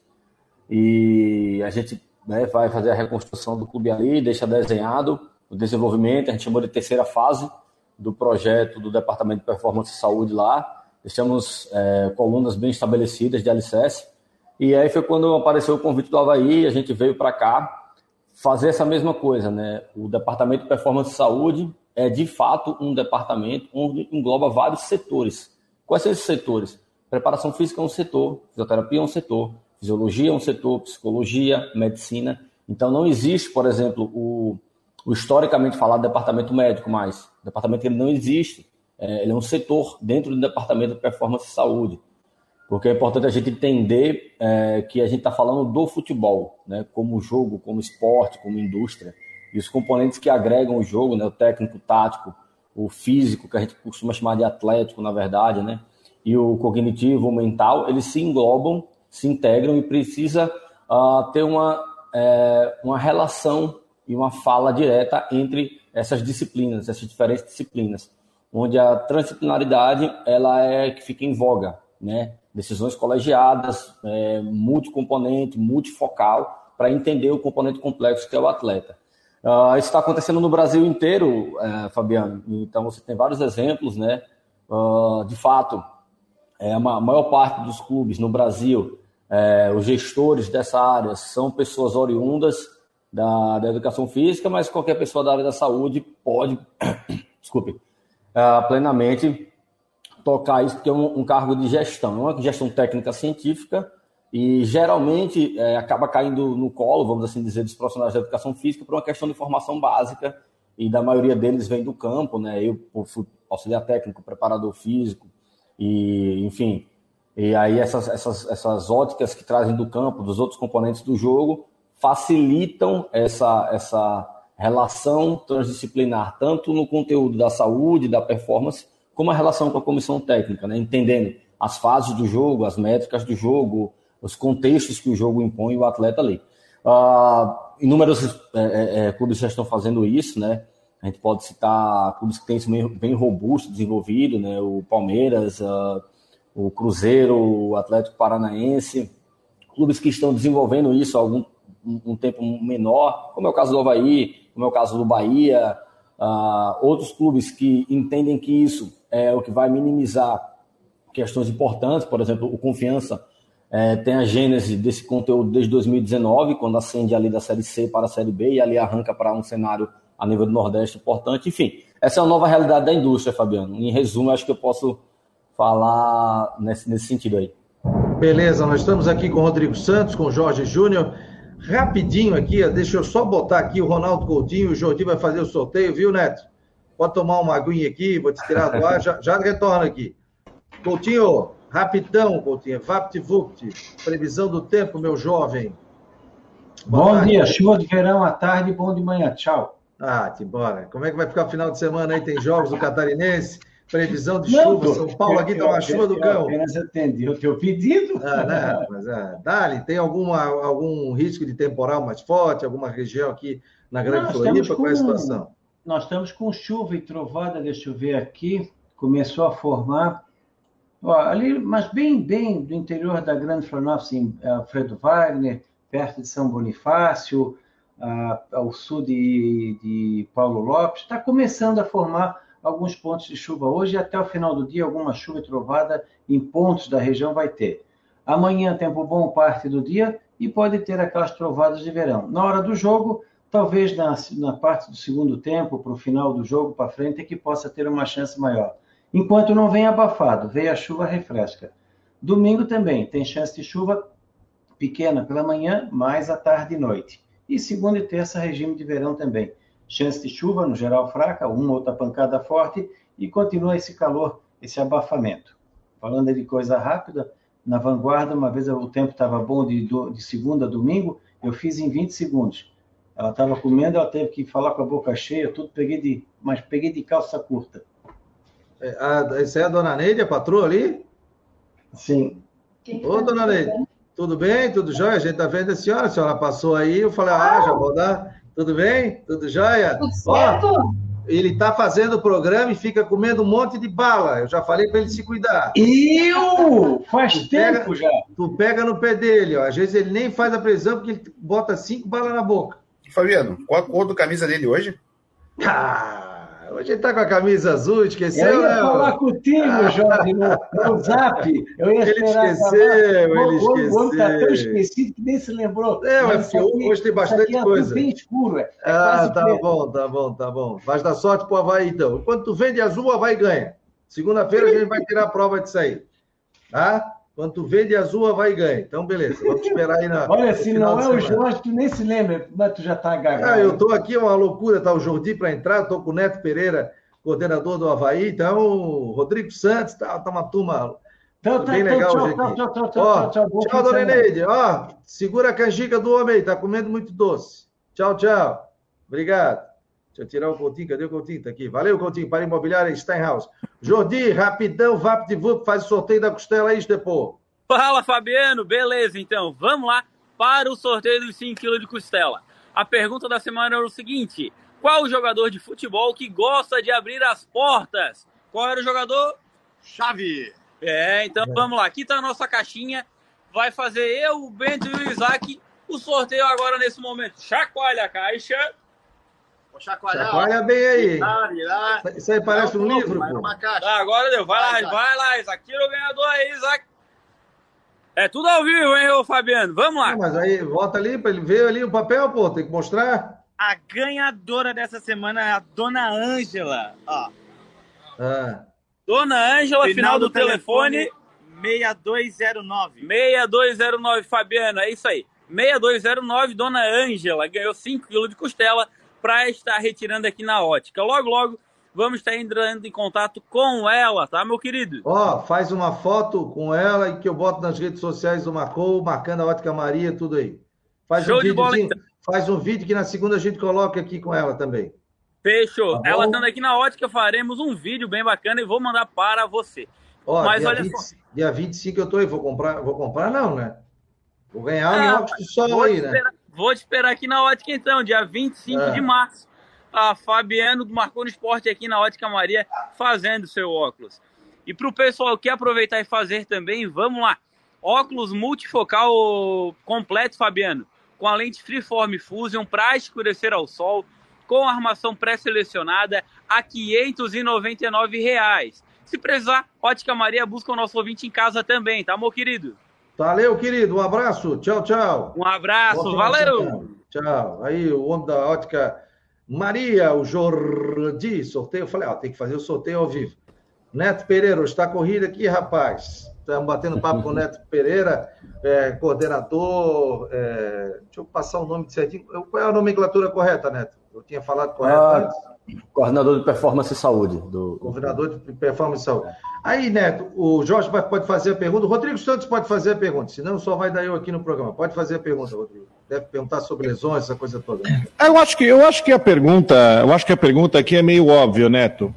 E a gente né, vai fazer a reconstrução do clube ali, deixa desenhado o desenvolvimento, a gente chamou de terceira fase do projeto do Departamento de Performance e Saúde lá, deixamos é, colunas bem estabelecidas de alicerce. E aí foi quando apareceu o convite do Havaí, a gente veio para cá fazer essa mesma coisa, né? O Departamento de Performance e Saúde é de fato um departamento onde engloba vários setores. Quais são esses setores? Preparação física é um setor, fisioterapia é um setor, fisiologia é um setor, psicologia, medicina. Então não existe, por exemplo, o, o historicamente falado departamento médico mais. O departamento ele não existe é, ele é um setor dentro do Departamento de Performance e Saúde, porque é importante a gente entender é, que a gente está falando do futebol, né, como jogo, como esporte, como indústria, e os componentes que agregam o jogo, né, o técnico, o tático, o físico, que a gente costuma chamar de atlético, na verdade, né, e o cognitivo, o mental, eles se englobam, se integram e precisa uh, ter uma, é, uma relação e uma fala direta entre essas disciplinas, essas diferentes disciplinas onde a transdisciplinaridade ela é que fica em voga, né? Decisões colegiadas, é, multicomponente, multifocal, para entender o componente complexo que é o atleta. Uh, isso está acontecendo no Brasil inteiro, uh, Fabiano. Então você tem vários exemplos, né? Uh, de fato, é, a maior parte dos clubes no Brasil, é, os gestores dessa área são pessoas oriundas da, da educação física, mas qualquer pessoa da área da saúde pode, desculpe, uh, plenamente tocar isso, porque é um, um, cargo de gestão, é uma gestão técnica científica e geralmente é, acaba caindo no colo, vamos assim dizer, dos profissionais da educação física por uma questão de formação básica e da maioria deles vem do campo, né? Eu fui auxiliar técnico, preparador físico e, enfim, e aí essas, essas, essas óticas que trazem do campo, dos outros componentes do jogo, facilitam essa, essa relação transdisciplinar, tanto no conteúdo da saúde, da performance, como a relação com a comissão técnica, né? entendendo as fases do jogo, as métricas do jogo, os contextos que o jogo impõe o atleta ali. Uh, inúmeros é, é, é, clubes já estão fazendo isso, né? A gente pode citar clubes que têm isso bem, bem robusto, desenvolvido, né? O Palmeiras, uh, o Cruzeiro, o Atlético Paranaense, clubes que estão desenvolvendo isso há algum um, tempo menor, como é o caso do Havaí, como é o caso do Bahia, uh, outros clubes que entendem que isso é o que vai minimizar questões importantes, por exemplo, o Confiança é, tem a gênese desse conteúdo desde 2019, quando ascende ali da Série C para a Série B e ali arranca para um cenário a nível do Nordeste importante. Enfim, essa é a nova realidade da indústria, Fabiano. Em resumo, acho que eu posso falar nesse, nesse sentido aí. Beleza, nós estamos aqui com o Rodrigo Santos, com o Jorge Júnior. Rapidinho aqui, deixa eu só botar aqui o Ronaldo Coutinho, o Jordi vai fazer o sorteio, viu, Neto? Pode tomar uma aguinha aqui, vou te tirar do ar, já, já retorno aqui. Coutinho, rapidão, Coutinho, VaptVupt, previsão do tempo, meu jovem. Boa bom tarde. dia, chuva de verão à tarde, bom de manhã, tchau. Ah, te bora. Como é que vai ficar o final de semana aí? Tem jogos do Catarinense? Previsão de não, chuva, São Paulo aqui está uma chuva do cão. Eu apenas atendi o teu pedido. Ah, não, mas, ah, Dali, tem alguma, algum risco de temporal mais forte, alguma região aqui na Grande Floripa? Qual é a situação? Nós estamos com chuva e trovada, deixa eu ver aqui, começou a formar. Ali, mas bem, bem do interior da Grande Florianópolis, em Alfredo Wagner, perto de São Bonifácio, ao sul de, de Paulo Lopes, está começando a formar alguns pontos de chuva hoje e até o final do dia alguma chuva e trovada em pontos da região vai ter. Amanhã tempo bom parte do dia e pode ter aquelas trovadas de verão. Na hora do jogo, talvez na, na parte do segundo tempo, para o final do jogo, para frente, é que possa ter uma chance maior. Enquanto não vem abafado, vem a chuva refresca. Domingo também tem chance de chuva pequena pela manhã, mais à tarde e noite. E segunda e terça, regime de verão também chance de chuva, no geral fraca, uma outra pancada forte, e continua esse calor, esse abafamento. Falando de coisa rápida, na vanguarda, uma vez o tempo estava bom de, de segunda a domingo, eu fiz em 20 segundos. Ela estava comendo, ela teve que falar com a boca cheia, tudo peguei de, mas peguei de calça curta. É, a, essa é a dona Neide, a patroa ali? Sim. Ô, dona Neide, tudo bem? Tudo jóia? A gente está vendo a senhora, a senhora passou aí, eu falei, ah, já vou dar tudo bem? Tudo jóia? Tudo certo? Ó, ele está fazendo o programa e fica comendo um monte de bala. Eu já falei para ele se cuidar. Eu? Faz tu tempo pega, já. Tu pega no pé dele, ó. Às vezes ele nem faz a prisão porque ele bota cinco balas na boca. Fabiano, qual a cor do camisa dele hoje? Ah! Hoje ele tá com a camisa azul, esqueceu, Eu ia né? falar contigo, ah. Jorge, no, no zap. Eu ia ele esqueceu, ele esqueceu. O homem tá tão esquecido que nem se lembrou. É, mas, mas aqui, hoje tem bastante é coisa. bem escuro, é. é ah, tá preto. bom, tá bom, tá bom. Faz dar sorte pro Havaí, então. Enquanto tu vende azul, o Havaí ganha. Segunda-feira a gente vai tirar a prova disso aí. Tá? Quando tu vende azul, vai e ganha. Então, beleza. Vamos esperar aí na. Olha, se não é o Jorge, tu nem se lembra, mas tu já tá gagado. Ah, eu tô aqui, é uma loucura, tá o Jordi para entrar, tô com o Neto Pereira, coordenador do Havaí, então, Rodrigo Santos, tá, tá uma turma então, bem tá, legal hoje aqui. Tchau, tchau, tchau, tchau, tchau, tchau dona Eneide. Ó, segura a canjica do homem aí, tá comendo muito doce. Tchau, tchau. Obrigado. Deixa eu tirar o Coutinho, cadê o Coutinho? Tá aqui. Valeu, Coutinho, para imobiliária Steinhaus. Jordi, rapidão, VaptVup, faz o sorteio da costela aí, Estepô. Fala, Fabiano. Beleza, então. Vamos lá para o sorteio dos 5 kg de costela. A pergunta da semana era o seguinte: qual o jogador de futebol que gosta de abrir as portas? Qual era o jogador? Chave. É, então é. vamos lá. Aqui está a nossa caixinha. Vai fazer eu, o Bento e o Isaac o sorteio agora nesse momento. Chacoalha a caixa. Chacoalhar. Chacoalha bem aí. Isso aí parece um livro, pô. Tá, agora deu. Vai, vai lá, vai lá, Isaac. Tira o ganhador aí, Isaac. É tudo ao vivo, hein, ô Fabiano? Vamos lá. Não, mas aí, volta ali para ele ver ali o papel, pô. Tem que mostrar. A ganhadora dessa semana é a Dona Ângela. Ó. Ah. Dona Ângela, final, final do, do, telefone. telefone 6209. 6209, Fabiano, é isso aí. 6209, Dona Ângela ganhou 5 quilos de costela para estar retirando aqui na ótica. Logo, logo, vamos estar entrando em contato com ela, tá, meu querido? Ó, faz uma foto com ela e que eu boto nas redes sociais do Marcou, marcando a Ótica Maria, tudo aí. Faz Show um de bola, então faz um vídeo que na segunda a gente coloca aqui com ela também. Fechou. Tá ela estando aqui na ótica, faremos um vídeo bem bacana e vou mandar para você. Ó, Mas dia olha 20, só. Dia 25 eu tô aí, vou comprar, vou comprar não, né? Vou ganhar ah, um óculos de sol aí, né? Vou te esperar aqui na ótica então, dia 25 é. de março. A Fabiano marcou no esporte aqui na Ótica Maria, fazendo seu óculos. E para o pessoal que aproveitar e fazer também, vamos lá. Óculos multifocal completo, Fabiano, com a lente Freeform Fusion para escurecer ao sol, com armação pré-selecionada a 599 reais. Se precisar, Ótica Maria busca o nosso ouvinte em casa também, tá, meu querido? Valeu, querido. Um abraço. Tchau, tchau. Um abraço. Valeu. Tchau. Aí, o homem da ótica Maria, o Jordi, sorteio. Eu falei, ó, tem que fazer o sorteio ao vivo. Neto Pereira, está corrida aqui, rapaz. Estamos batendo papo com o Neto Pereira, é, coordenador. É, deixa eu passar o nome de certinho. Qual é a nomenclatura correta, Neto? Eu tinha falado correto ah, antes. Coordenador de Performance e Saúde. Do... Coordenador de Performance e Saúde. Aí, Neto, o Jorge pode fazer a pergunta, o Rodrigo Santos pode fazer a pergunta, senão só vai dar eu aqui no programa. Pode fazer a pergunta, Rodrigo. Deve perguntar sobre lesões, essa coisa toda. É, eu acho que, eu acho que a pergunta, eu acho que a pergunta aqui é meio óbvia, Neto.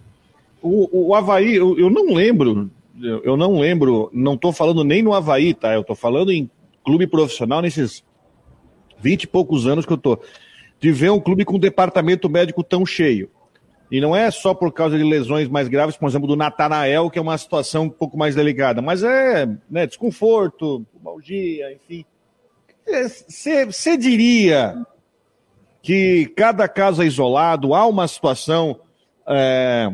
O, o Havaí, eu, eu não lembro, eu não lembro, não estou falando nem no Havaí, tá? Eu estou falando em clube profissional nesses vinte e poucos anos que eu estou. De ver um clube com um departamento médico tão cheio. E não é só por causa de lesões mais graves, por exemplo, do Natanael, que é uma situação um pouco mais delicada, mas é né, desconforto, malgia, enfim. Você é, diria que cada caso é isolado, há uma situação, é,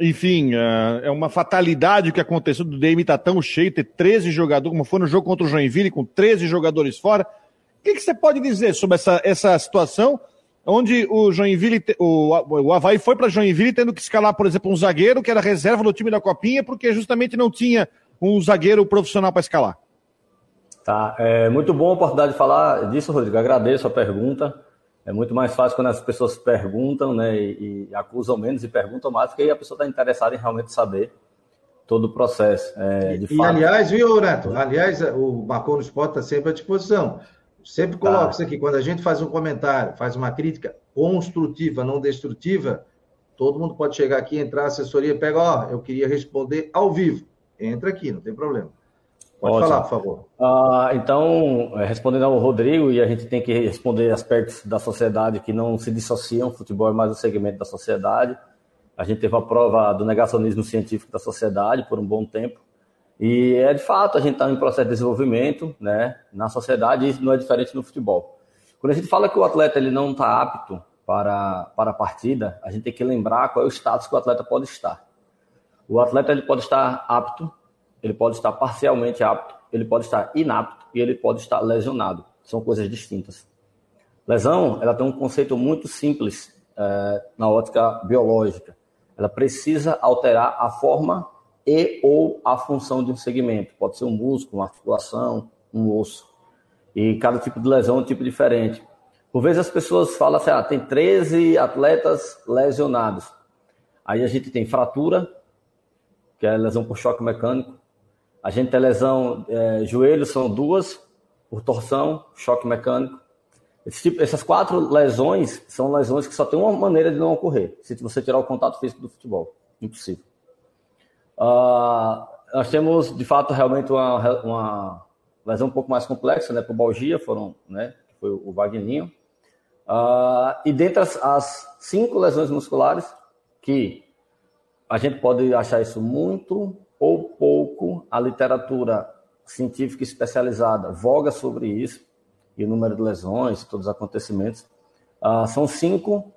enfim, é, é uma fatalidade que aconteceu do DM estar tá tão cheio, ter 13 jogadores, como foi no jogo contra o Joinville, com 13 jogadores fora. O que você pode dizer sobre essa, essa situação? onde o Joinville, o, o Havaí foi para Joinville tendo que escalar, por exemplo, um zagueiro que era reserva do time da Copinha, porque justamente não tinha um zagueiro profissional para escalar. Tá, é muito bom a oportunidade de falar disso, Rodrigo. Agradeço a pergunta. É muito mais fácil quando as pessoas perguntam, né, e, e acusam menos e perguntam mais, porque aí a pessoa está interessada em realmente saber todo o processo. É, e, e, aliás, viu, Neto? Aliás, o Marcou no Esporte está sempre à disposição. Sempre coloco tá. isso aqui. Quando a gente faz um comentário, faz uma crítica construtiva, não destrutiva, todo mundo pode chegar aqui, entrar, assessoria, pega, ó, eu queria responder ao vivo. Entra aqui, não tem problema. Pode Ótimo. falar, por favor. Ah, então, é, respondendo ao Rodrigo, e a gente tem que responder aspectos da sociedade que não se dissociam, o futebol é mais um segmento da sociedade. A gente teve a prova do negacionismo científico da sociedade por um bom tempo. E é de fato, a gente está em processo de desenvolvimento né, na sociedade isso não é diferente no futebol. Quando a gente fala que o atleta ele não está apto para, para a partida, a gente tem que lembrar qual é o status que o atleta pode estar. O atleta ele pode estar apto, ele pode estar parcialmente apto, ele pode estar inapto e ele pode estar lesionado. São coisas distintas. Lesão, ela tem um conceito muito simples é, na ótica biológica. Ela precisa alterar a forma e ou a função de um segmento. Pode ser um músculo, uma articulação, um osso. E cada tipo de lesão é um tipo diferente. Por vezes as pessoas falam assim, ah, tem 13 atletas lesionados. Aí a gente tem fratura, que é lesão por choque mecânico. A gente tem lesão, é, joelho são duas, por torção, choque mecânico. Tipo, essas quatro lesões são lesões que só tem uma maneira de não ocorrer, se você tirar o contato físico do futebol. Impossível. Uh, nós temos, de fato, realmente uma, uma lesão um pouco mais complexa, né? Por Balgia, foram, né? Foi o Wagninho. Uh, e dentre as, as, cinco lesões musculares, que a gente pode achar isso muito ou pouco, a literatura científica especializada voga sobre isso, e o número de lesões, todos os acontecimentos. Uh, são cinco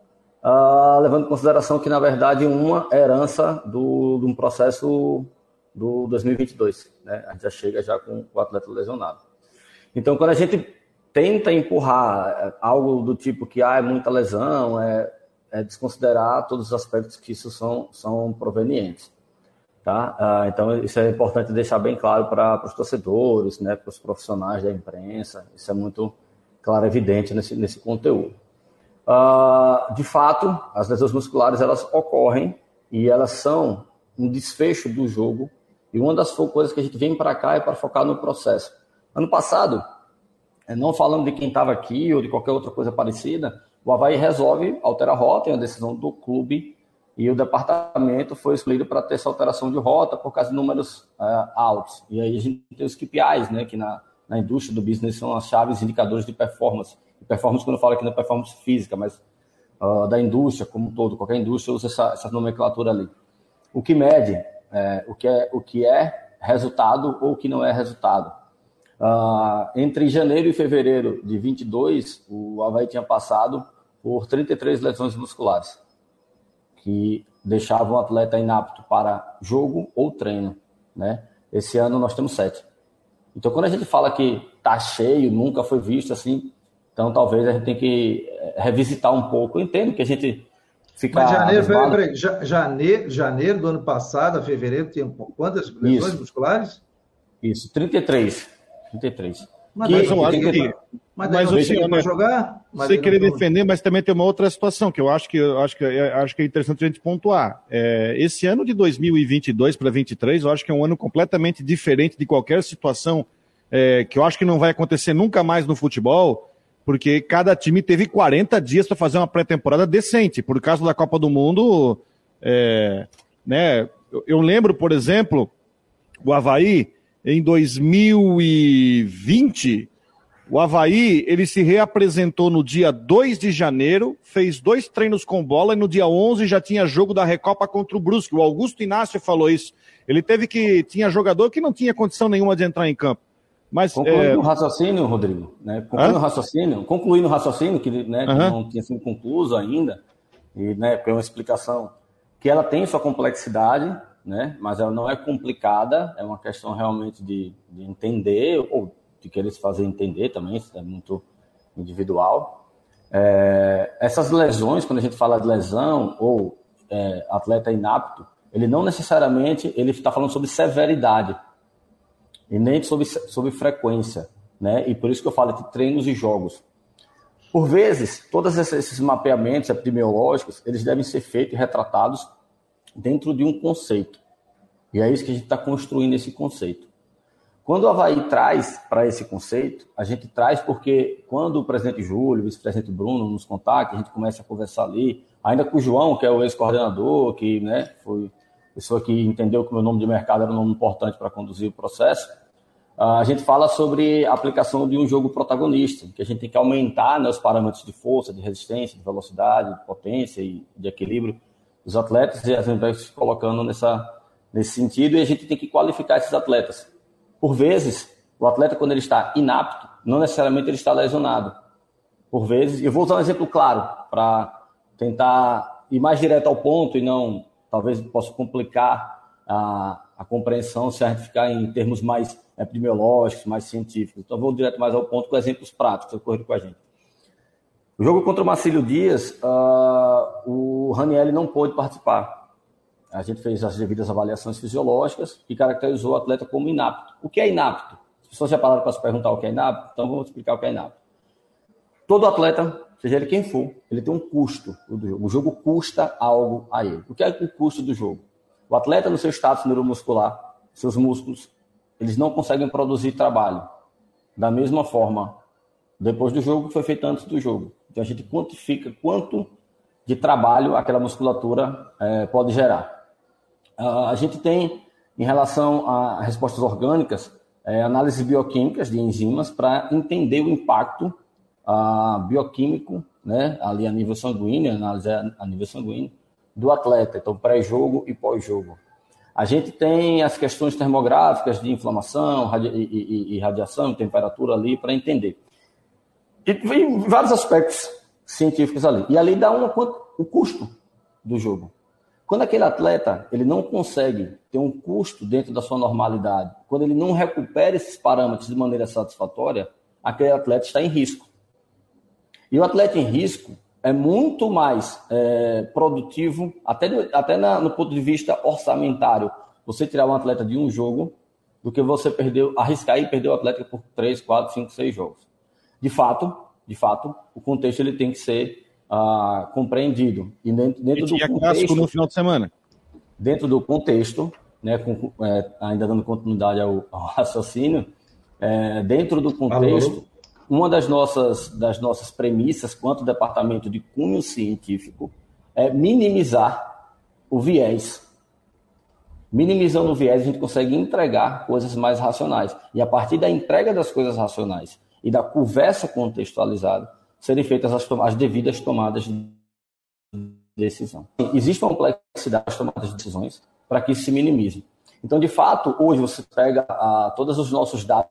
uh, levando em consideração que, na verdade, uma herança do, de um processo do 2022. Né? A gente já chega já com o atleta lesionado. Então, quando a gente tenta empurrar eh, algo do tipo que ah, é muita lesão, é, é desconsiderar todos os aspectos que isso são, são provenientes. Tá? Ah, então, isso é importante deixar bem claro para os torcedores, né, para os profissionais da imprensa, isso é muito claro, evidente nesse, nesse conteúdo. Uh, de fato, as lesões musculares elas ocorrem e elas são um desfecho do jogo. E uma das coisas que a gente vem para cá é para focar no processo. Ano passado, é, não falando de quem estava aqui ou de qualquer outra coisa parecida, o Havaí resolve alterar a rota, é uma decisão do clube, e o departamento foi escolhido para ter essa alteração de rota por causa de números uh, altos. E aí a gente tem os KPIs, né, que na, na indústria do business são as chaves indicadores de performance Performance, quando eu falo aqui na performance física, mas uh, da indústria como um todo, qualquer indústria usa essa, essa nomenclatura ali. O que mede é, o, que é, o que é resultado ou o que não é resultado. Uh, entre janeiro e fevereiro de 22, o Havaí tinha passado por 33 lesões musculares, que deixavam o atleta inapto para jogo ou treino. Né? Esse ano nós temos sete. Então, quando a gente fala que tá cheio, nunca foi visto assim, então talvez a gente tenha que eh, revisitar um pouco. Eu entendo que a gente fica. Mas janeiro, peraí, peraí, janeiro, janeiro do ano passado a fevereiro tinha quantas lesões Isso. musculares? Isso, 33. 33. Mas, que, eu acho que, mas, mas o senhor para jogar. Você querer defender, mas também tem uma outra situação que eu acho que eu acho que acho que é interessante a gente pontuar. É, esse ano de 2022 para 2023, eu acho que é um ano completamente diferente de qualquer situação é, que eu acho que não vai acontecer nunca mais no futebol, porque cada time teve 40 dias para fazer uma pré-temporada decente. Por causa da Copa do Mundo, é, né? Eu, lembro, por exemplo, o Havaí em 2020, o Havaí ele se reapresentou no dia 2 de janeiro, fez dois treinos com bola e no dia 11 já tinha jogo da Recopa contra o Brusque. O Augusto Inácio falou isso. Ele teve que. Tinha jogador que não tinha condição nenhuma de entrar em campo. Mas, concluindo é... o raciocínio, Rodrigo, né? concluindo o raciocínio, concluindo o raciocínio, que, né, uhum. que não tinha sido concluído ainda, e né, é uma explicação que ela tem sua complexidade, né? Mas ela não é complicada, é uma questão realmente de, de entender ou de querer se fazer entender também, isso é muito individual. É, essas lesões, quando a gente fala de lesão ou é, atleta inapto, ele não necessariamente ele está falando sobre severidade e nem sobre, sobre frequência, né? E por isso que eu falo de treinos e jogos. Por vezes, todos esses mapeamentos epidemiológicos, eles devem ser feitos e retratados dentro de um conceito. E é isso que a gente está construindo esse conceito. Quando o Havaí traz para esse conceito, a gente traz porque quando o presidente Júlio, o vice-presidente Bruno nos contactam, a gente começa a conversar ali, ainda com o João, que é o ex-coordenador, que né, foi pessoa que entendeu que o meu nome de mercado era um nome importante para conduzir o processo, a gente fala sobre a aplicação de um jogo protagonista, que a gente tem que aumentar né, os parâmetros de força, de resistência, de velocidade, de potência e de equilíbrio os atletas e a gente vai se colocando nessa, nesse sentido e a gente tem que qualificar esses atletas. Por vezes, o atleta, quando ele está inapto, não necessariamente ele está lesionado. Por vezes, eu vou usar um exemplo claro para tentar ir mais direto ao ponto e não, talvez possa complicar a, a compreensão se a gente ficar em termos mais epidemiológicos, mais científicos. Então, vou direto mais ao ponto com exemplos práticos que ocorreram com a gente. O jogo contra o Marcílio Dias, uh, o Raniel não pôde participar. A gente fez as devidas avaliações fisiológicas e caracterizou o atleta como inapto. O que é inapto? As pessoas já pararam para se perguntar o que é inapto, então vamos explicar o que é inapto. Todo atleta, seja ele quem for, ele tem um custo do jogo. O jogo custa algo a ele. O que é o custo do jogo? O atleta, no seu status neuromuscular, seus músculos, eles não conseguem produzir trabalho. Da mesma forma, depois do jogo, foi feito antes do jogo. Então a gente quantifica quanto de trabalho aquela musculatura é, pode gerar. Uh, a gente tem, em relação a respostas orgânicas, é, análises bioquímicas de enzimas para entender o impacto bioquímico, né, ali a nível sanguíneo, análise a nível sanguíneo, do atleta, então pré-jogo e pós-jogo. A gente tem as questões termográficas de inflamação e, e, e radiação, temperatura ali para entender. E vem vários aspectos científicos ali. E ali dá uma, o custo do jogo. Quando aquele atleta ele não consegue ter um custo dentro da sua normalidade, quando ele não recupera esses parâmetros de maneira satisfatória, aquele atleta está em risco. E o atleta em risco é muito mais é, produtivo, até, até na, no ponto de vista orçamentário, você tirar um atleta de um jogo, do que você perder, arriscar e perder o atleta por 3, 4, 5, 6 jogos de fato, de fato, o contexto ele tem que ser uh, compreendido. E dentro, dentro e do contexto, no final de semana. Dentro do contexto, né, com, é, ainda dando continuidade ao, ao raciocínio, é, dentro do contexto, Alô? Uma das nossas, das nossas premissas quanto departamento de cunho científico é minimizar o viés. Minimizando o viés, a gente consegue entregar coisas mais racionais. E a partir da entrega das coisas racionais e da conversa contextualizada, serem feitas as, as devidas tomadas de decisão. Existe uma complexidade das tomadas de decisões para que isso se minimize. Então, de fato, hoje você pega a, todos os nossos dados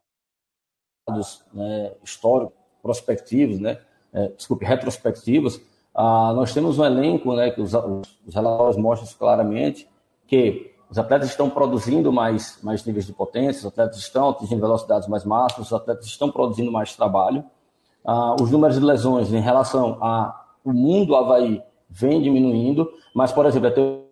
né, históricos, prospectivos, né, é, desculpe, retrospectivos, ah, nós temos um elenco né, que os, os relatórios mostram claramente que os atletas estão produzindo mais, mais níveis de potência, os atletas estão atingindo velocidades mais máximas, os atletas estão produzindo mais trabalho. Ah, os números de lesões em relação ao mundo Havaí vem diminuindo, mas, por exemplo,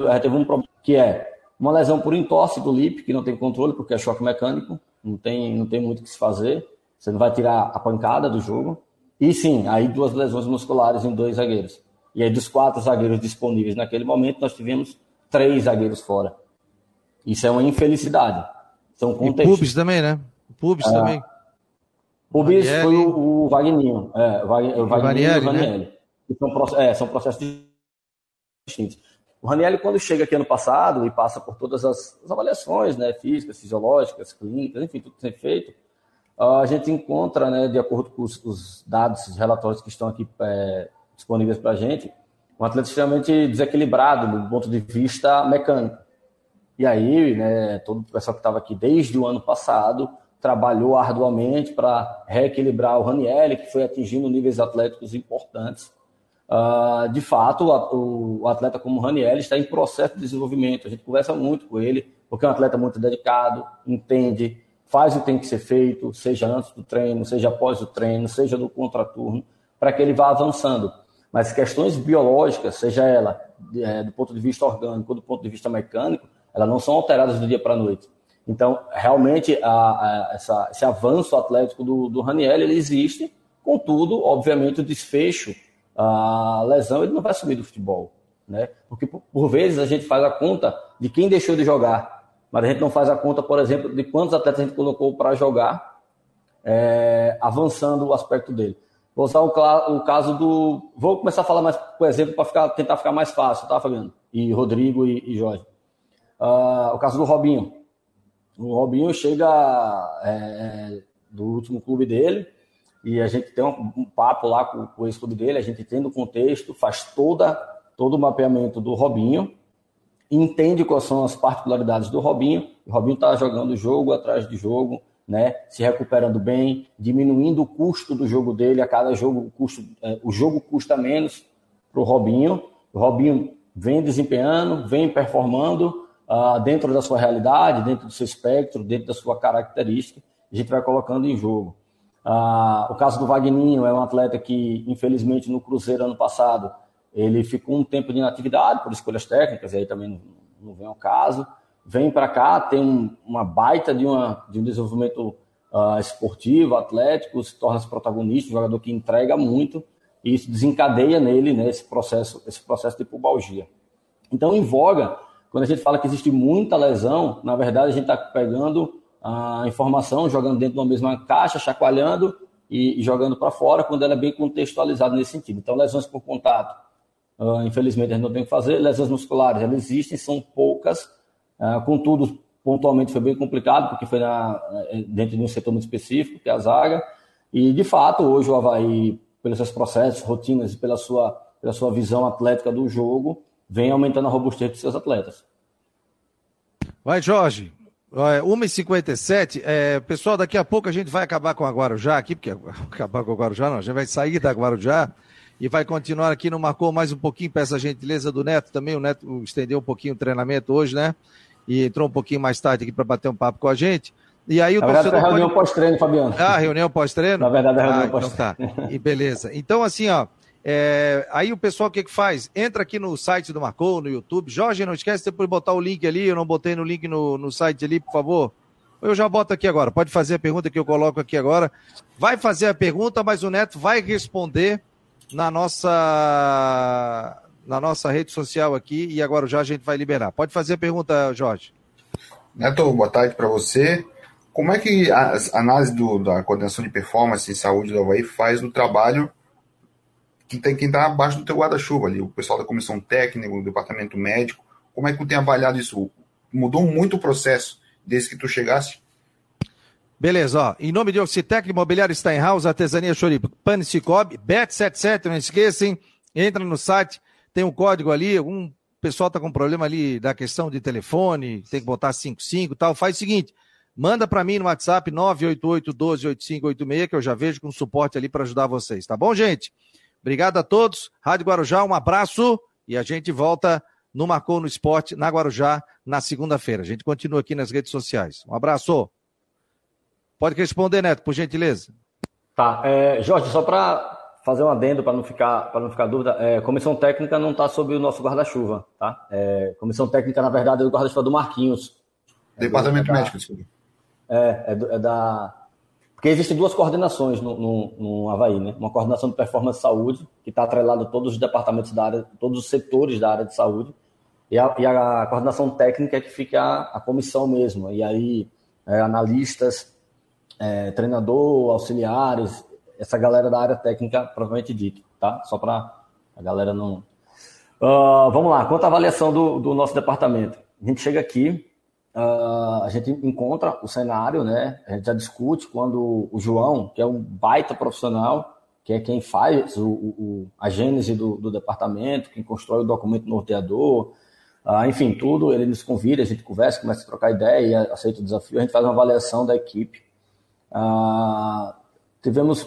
já teve um problema que é uma lesão por entorse do LIP, que não tem controle, porque é choque mecânico, não tem, não tem muito o que se fazer, você não vai tirar a pancada do jogo. E sim, aí duas lesões musculares em dois zagueiros. E aí, dos quatro zagueiros disponíveis naquele momento, nós tivemos três zagueiros fora. Isso é uma infelicidade. São contextos. E Pubis também, né? Pubis é. também. Pubis foi o, o Vagninho. É, o, Vag, o Vagninho e o. Né? São, é, são processos distintos. O Ranieri, quando chega aqui ano passado e passa por todas as, as avaliações né, físicas, fisiológicas, clínicas, enfim, tudo que tem feito, a gente encontra, né, de acordo com os, os dados, os relatórios que estão aqui é, disponíveis para a gente, um atleta extremamente desequilibrado do ponto de vista mecânico. E aí, né, todo o pessoal que estava aqui desde o ano passado trabalhou arduamente para reequilibrar o Ranieri, que foi atingindo níveis atléticos importantes. Uh, de fato, o, atleta como o Raniel está em processo de desenvolvimento. A gente conversa muito com ele, porque é um atleta muito dedicado, entende, faz o que tem que ser feito, seja antes do treino, seja após o treino, seja do contraturno, para que ele vá avançando. Mas questões biológicas, seja ela é, do ponto de vista orgânico ou do ponto de vista mecânico, elas não são alteradas do dia para a noite. Então, realmente, a, a, essa, esse avanço atlético do, do Raniel, ele existe, contudo, obviamente, o desfecho, a lesão, ele não vai sumir do futebol. Né? Porque, por, vezes, a gente faz a conta de quem deixou de jogar, mas a gente não faz a conta, por exemplo, de quantos atletas a gente colocou para jogar, é, avançando o aspecto dele. Vou usar o, o, caso do. Vou começar a falar mais, por exemplo, para tentar ficar mais fácil, tá, Fabiano? E Rodrigo e, e Jorge. Uh, o caso do Robinho. O Robinho chega é, do último clube dele e a gente tem um, um papo lá com, com o ex-clube dele, a gente entende o contexto, faz toda, todo o mapeamento do Robinho, entende quais são as particularidades do Robinho. O Robinho está jogando jogo atrás de jogo, né, se recuperando bem, diminuindo o custo do jogo dele, a cada jogo o, custo, é, o jogo custa menos para o Robinho. O Robinho vem desempenhando, vem performando uh, dentro da sua realidade, dentro do seu espectro, dentro da sua característica, a gente vai colocando em jogo. Uh, o caso do Vagninho é um atleta que, infelizmente, no Cruzeiro ano passado, ele ficou um tempo de inatividade por escolhas técnicas, e aí também não, vem ao caso vem para cá, tem um, uma baita de, uma, de um desenvolvimento uh, esportivo, atlético, se torna-se protagonista, um jogador que entrega muito, e isso desencadeia nele né, esse, processo, esse processo de pubalgia. Então, em voga, quando a gente fala que existe muita lesão, na verdade a gente está pegando a informação, jogando dentro de uma mesma caixa, chacoalhando e, jogando para fora, quando ela é bem contextualizada nesse sentido. Então, lesões por contato, uh, infelizmente a gente não tem o que fazer, lesões musculares, elas existem, são poucas, Uh, contudo, pontualmente foi bem complicado, porque foi na, eh, dentro de um setor muito específico, que é a zaga. E, de fato, hoje o Havaí, pelos seus processos, rotinas e pela sua, pela sua visão atlética do jogo, vem aumentando a robustez dos seus atletas. Vai, Jorge. 1h57, é, pessoal, daqui a pouco a gente vai acabar com a Guarujá aqui, porque acabar com a Guarujá não, a gente vai sair da Guarujá e vai continuar aqui no Marcou mais um pouquinho, peça a gentileza do Neto também, o Neto estendeu um pouquinho o treinamento hoje, né? e entrou um pouquinho mais tarde aqui para bater um papo com a gente. E aí o Na verdade, é reunião pode... pós-treino, Fabiano. Ah, reunião pós-treino? Na verdade, é reunião ah, pós-treino. Então tá. E beleza. Então, assim, ó, é... aí o pessoal o que que faz? Entra aqui no site do Marcou, no YouTube. Jorge, não esquece de botar o link ali, eu não botei no link no, no site ali, por favor. Eu já boto aqui agora. Pode fazer a pergunta que eu coloco aqui agora. Vai fazer a pergunta, mas o Neto vai responder na nossa na nossa rede social aqui e agora já a gente vai liberar. Pode fazer a pergunta, Jorge. Neto, boa tarde para você. Como é que a análise do, da coordenação de performance e saúde do Havaí faz no trabalho tem quem está abaixo do teu guarda-chuva ali, o pessoal da comissão técnica, o departamento médico? Como é que tu tem avaliado isso? Mudou muito o processo desde que tu chegasse? Beleza, ó. Em nome de Ocitec, Imobiliário Steinhaus, Artesania Choripa, Pane Cicobi, Bet77, não esqueçam. Entra no site, tem um código ali. Um pessoal tá com problema ali da questão de telefone, tem que botar 55 e tal. Faz o seguinte, manda para mim no WhatsApp 988 12 8586, que eu já vejo com suporte ali para ajudar vocês, tá bom, gente? Obrigado a todos. Rádio Guarujá, um abraço e a gente volta no Marcou no Esporte, na Guarujá, na segunda-feira. A gente continua aqui nas redes sociais. Um abraço. Pode responder, Neto, por gentileza. Tá. É, Jorge, só para fazer um adendo para não ficar para não ficar dúvida, é, comissão técnica não está sob o nosso guarda-chuva, tá? É, comissão técnica, na verdade, é do guarda-chuva do Marquinhos. Departamento é Médico, desculpa. É, é, do, é, da. Porque existem duas coordenações no, no, no Havaí, né? Uma coordenação de performance saúde, que está atrelada a todos os departamentos da área, todos os setores da área de saúde, e a, e a coordenação técnica é que fica a, a comissão mesmo. E aí, é, analistas, é, treinador, auxiliares, essa galera da área técnica, provavelmente dito, tá? Só para a galera não. Uh, vamos lá, quanto à avaliação do, do, nosso departamento. A gente chega aqui, uh, a gente encontra o cenário, né? A gente já discute quando o João, que é um baita profissional, que é quem faz o, o a gênese do, do, departamento, quem constrói o documento norteador, uh, enfim, tudo, ele nos convida, a gente conversa, começa a trocar ideia, aceita o desafio, a gente faz uma avaliação da equipe. tivemos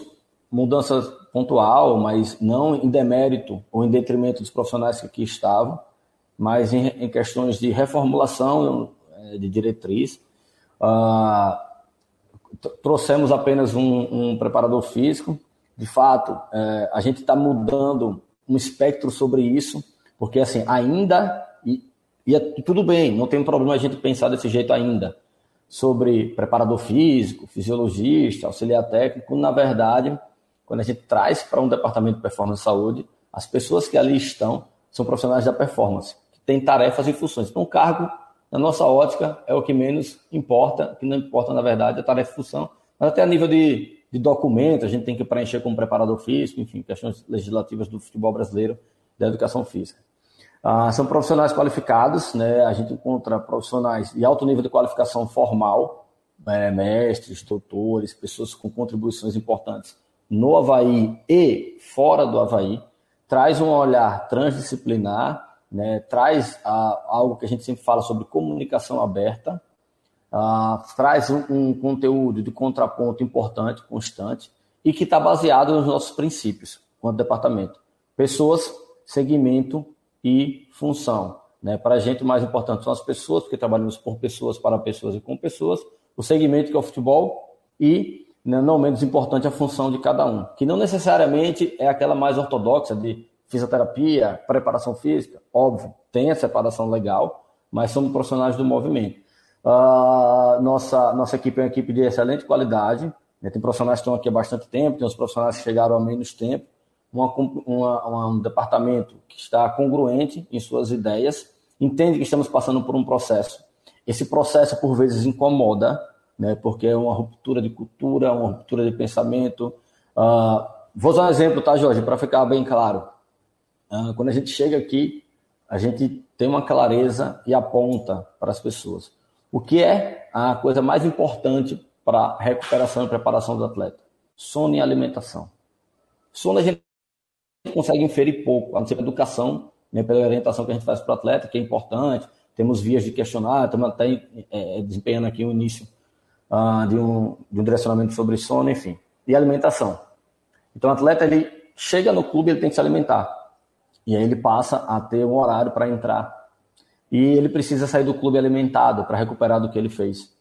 mudança pontual, mas não em demérito ou em detrimento dos profissionais que aqui estavam, mas em, em questões de reformulação de diretriz. Uh, trouxemos apenas um, um, preparador físico. De fato, é, a gente está mudando um espectro sobre isso, porque assim, ainda, e, e é tudo bem, não tem problema a gente pensar desse jeito ainda, sobre preparador físico, fisiologista, auxiliar técnico, na verdade, quando a gente traz para um departamento de performance de saúde, as pessoas que ali estão são profissionais da performance, que têm tarefas e funções. Então, o cargo, na nossa ótica, é o que menos importa, que não importa, na verdade, a tarefa e função, mas até a nível de, de documento, a gente tem que preencher como preparador físico, enfim, questões legislativas do futebol brasileiro, da educação física. Ah, são profissionais qualificados, né? a gente encontra profissionais de alto nível de qualificação formal, é, mestres, doutores, pessoas com contribuições importantes no Havaí e fora do Havaí, traz um olhar transdisciplinar, né, traz ah, algo que a gente sempre fala sobre comunicação aberta, ah, traz um, um, conteúdo de contraponto importante, constante, e que está baseado nos nossos princípios, quanto departamento. Pessoas, segmento e função. Né? Para a gente, o mais importante são as pessoas, porque trabalhamos por pessoas, para pessoas e com pessoas. O segmento, que é o futebol, e né, não menos importante a função de cada um, que não necessariamente é aquela mais ortodoxa de fisioterapia, preparação física, óbvio, tem a separação legal, mas somos profissionais do movimento. Uh, nossa, nossa equipe é uma equipe de excelente qualidade, né, tem profissionais que estão aqui há bastante tempo, tem os profissionais que chegaram há menos tempo, uma, uma, um departamento que está congruente em suas ideias, entende que estamos passando por um processo. Esse processo, por vezes, incomoda, né? porque é uma ruptura de cultura, uma ruptura de pensamento. Uh, vou usar um exemplo, tá, Jorge, para ficar bem claro. Uh, quando a gente chega aqui, a gente tem uma clareza e aponta para as pessoas. O que é a coisa mais importante para a recuperação e preparação do atleta? Sono e alimentação. Sono a gente consegue inferir pouco, a não ser pela educação, né, pela orientação que a gente faz para o atleta, que é importante. Temos vias de questionar, estamos até é, desempenhando aqui o início uh, de, um, de um direcionamento sobre sono, enfim, e alimentação. Então, o atleta ele chega no clube, ele tem que se alimentar. E aí ele passa a ter um horário para entrar. E ele precisa sair do clube alimentado para recuperar do que ele fez.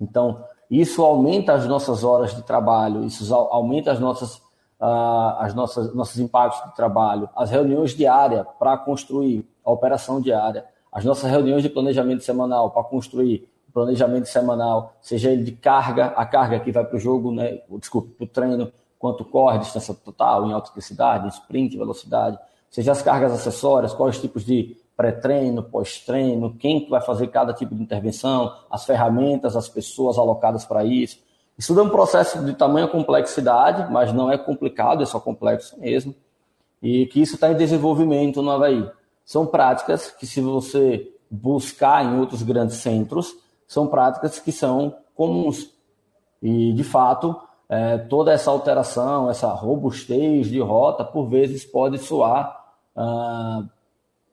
Então, isso aumenta as nossas horas de trabalho, isso aumenta as nossas, uh, as nossas nossos impactos de trabalho, as reuniões diárias para construir a operação diária, as nossas reuniões de planejamento semanal para construir planejamento semanal, seja ele de carga, a carga que vai para o jogo, né, desculpe, para o treino, quanto corre, distância total, em alta intensidade, sprint, velocidade, seja as cargas acessórias, quais tipos de pré-treino, pós-treino, quem vai fazer cada tipo de intervenção, as ferramentas, as pessoas alocadas para isso. Isso é um processo de tamanha complexidade, mas não é complicado, é só complexo mesmo, e que isso está em desenvolvimento no Havaí. São práticas que, se você buscar em outros grandes centros, são práticas que são comuns. E, de fato, é, toda essa alteração, essa robustez de rota, por vezes pode soar ah,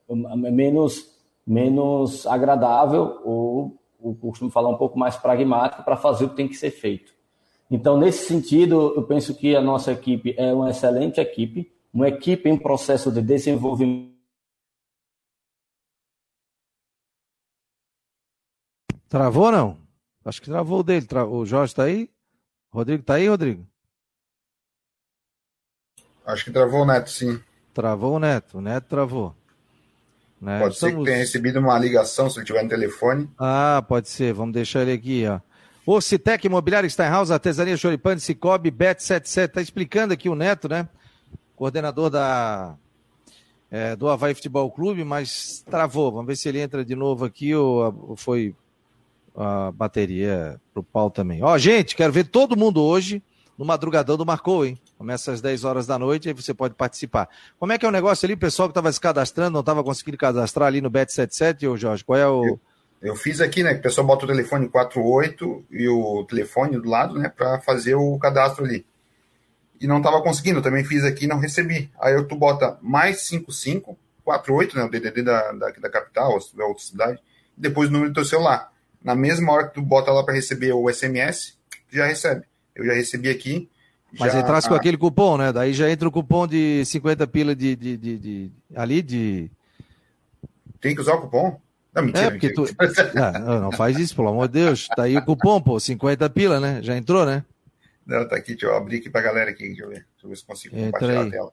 menos, menos agradável ou, ou costumo falar um pouco mais pragmático para fazer o que tem que ser feito. Então, nesse sentido, eu penso que a nossa equipe é uma excelente equipe, uma equipe em processo de desenvolvimento. Travou não? Acho que travou o dele. O Jorge está aí? Rodrigo está aí, Rodrigo? Acho que travou o Neto, sim. Travou o Neto, o Neto travou. Né? Pode Estamos... ser que tenha recebido uma ligação, se ele tiver no telefone. Ah, pode ser. Vamos deixar ele aqui, ó. O Citec Imobiliário Steinhaus, Artesania Choripane, Cicobi, Bet77. Está explicando aqui o Neto, né? Coordenador da, é, do Havaí Futebol Clube, mas travou. Vamos ver se ele entra de novo aqui ou, ou foi a bateria pro pau também. Ó, gente, quero ver todo mundo hoje no madrugadão do Marcou, hein? Começa às 10 horas da noite e você pode participar. Como é que é o negócio ali? Pessoal que estava se cadastrando, não estava conseguindo cadastrar ali no Bet77, ô Jorge? Qual é o. Eu, eu fiz aqui, né? Que o pessoal bota o telefone 48 e o telefone do lado, né? Para fazer o cadastro ali. E não estava conseguindo, eu também fiz aqui e não recebi. Aí tu bota mais 55, 48, né? O DDD da, da, da capital, ou da outra cidade, depois o número do teu celular. Na mesma hora que tu bota lá para receber o SMS, já recebe. Eu já recebi aqui. Mas já... entrasse com aquele cupom, né? Daí já entra o cupom de 50 pila de, de, de, de ali de. Tem que usar o cupom? Não, mentira, é, porque mentira. tu. Ah, não, não, faz isso, pelo amor de Deus. Tá aí o cupom, pô, 50 pila, né? Já entrou, né? Não, tá aqui, deixa eu abrir aqui pra galera aqui, deixa eu ver, deixa eu ver se consigo entra compartilhar aí. a tela.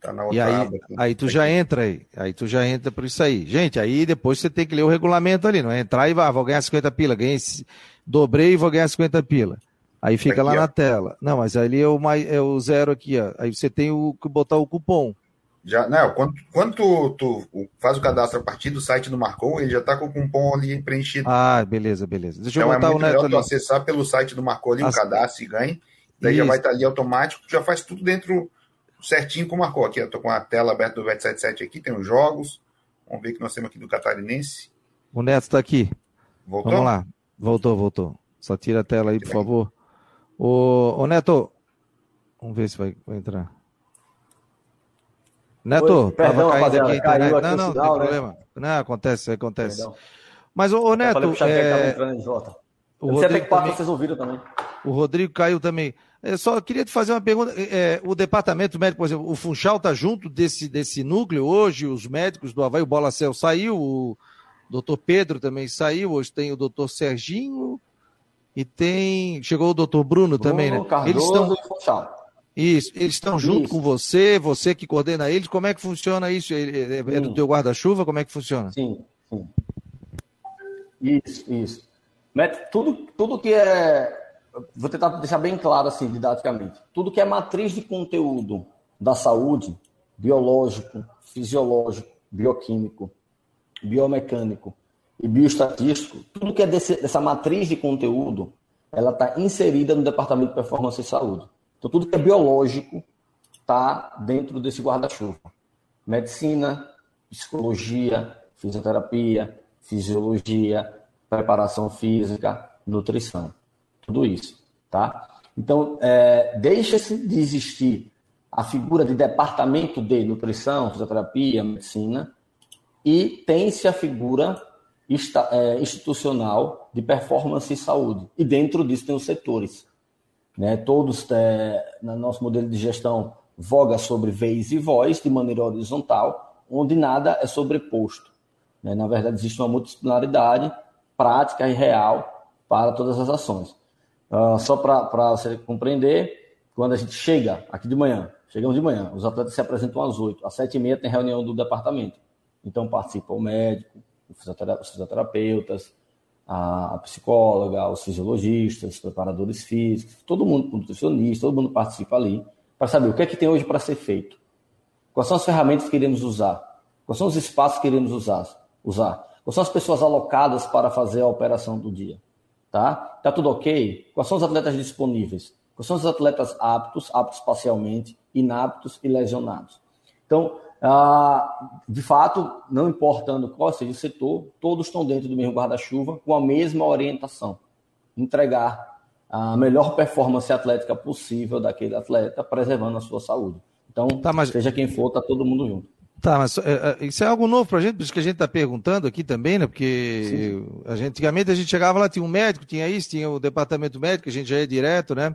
Tá na outra e aí, aba aqui. aí tu já entra aí, aí tu já entra por isso aí. Gente, aí depois você tem que ler o regulamento ali, não é entrar e vá, vou ganhar 50 pila, ganhei, dobrei e vou ganhar 50 pila. Aí fica aqui, lá ó. na tela. Não, mas ali é o, mais, é o zero aqui, ó. Aí você tem o que botar o cupom. Já, não, quando, quando tu, tu, faz o cadastro a partir do site do Marcou, ele já tá com o cupom ali preenchido. Ah, beleza, beleza. Deixa então eu botar é muito o neto ali. acessar pelo site do Marcou ali, As... um cadastro e ganhe. Daí Isso. já vai estar tá ali automático, já faz tudo dentro certinho com o Marcou. Aqui, eu tô com a tela aberta do Bet77 aqui, tem os jogos. Vamos ver o que nós temos aqui do Catarinense. O Neto está aqui. Voltou? Vamos lá. Voltou, voltou. Só tira a tela aí, por favor. Ô, ô Neto, vamos ver se vai, vai entrar. Neto, Oi, perdão, tava caindo aqui a internet. Não, não, não tem né? problema. Não, acontece, acontece. Perdão. Mas, ô, ô Neto. Eu falei é... entrando de volta. O Rodrigo também... vocês ouviram também. O Rodrigo caiu também. Eu só queria te fazer uma pergunta. É, o departamento médico, por exemplo, o Funchal está junto desse, desse núcleo hoje, os médicos do Havaí, o Bola Cel saiu, o doutor Pedro também saiu, hoje tem o doutor Serginho, e tem. Chegou o doutor Bruno, Bruno também, né? Cardoso eles estão. Isso, eles estão junto isso. com você, você que coordena eles. Como é que funciona isso? É, é, é do teu guarda-chuva? Como é que funciona? Sim, sim. Isso, isso. Tudo, tudo que é. Vou tentar deixar bem claro assim, didaticamente. Tudo que é matriz de conteúdo da saúde, biológico, fisiológico, bioquímico, biomecânico, e bioestatístico, tudo que é desse, dessa matriz de conteúdo, ela está inserida no Departamento de Performance e Saúde. Então, tudo que é biológico está dentro desse guarda-chuva. Medicina, psicologia, fisioterapia, fisiologia, preparação física, nutrição. Tudo isso, tá? Então, é, deixa-se de existir a figura de departamento de nutrição, fisioterapia, medicina, e tem-se a figura institucional de performance e saúde. E dentro disso tem os setores. Né? Todos, é, no nosso modelo de gestão, voga sobre vez e voz de maneira horizontal, onde nada é sobreposto. Né? Na verdade, existe uma multidisciplinaridade prática e real para todas as ações. Uh, só para você compreender, quando a gente chega aqui de manhã, chegamos de manhã, os atletas se apresentam às 8, às 7 e meia tem reunião do departamento. Então participa o médico, os fisioterapeutas, a psicóloga, os fisiologistas, os preparadores físicos, todo mundo, nutricionista, todo mundo participa ali para saber o que é que tem hoje para ser feito. Quais são as ferramentas que iremos usar? Quais são os espaços que iremos usar? usar? Quais são as pessoas alocadas para fazer a operação do dia? Tá? Tá tudo ok? Quais são os atletas disponíveis? Quais são os atletas aptos, aptos parcialmente, inaptos e lesionados? Então, ah, de fato, não importando qual seja o setor, todos estão dentro do mesmo guarda-chuva, com a mesma orientação: entregar a melhor performance atlética possível daquele atleta, preservando a sua saúde. Então, tá, mas... seja quem for, tá todo mundo junto. Tá, mas é, é isso é algo novo para a gente, por isso que a gente está perguntando aqui também, né? Porque a gente, antigamente a gente chegava lá, tinha um médico, tinha isso, tinha o departamento médico, a gente já ia direto, né?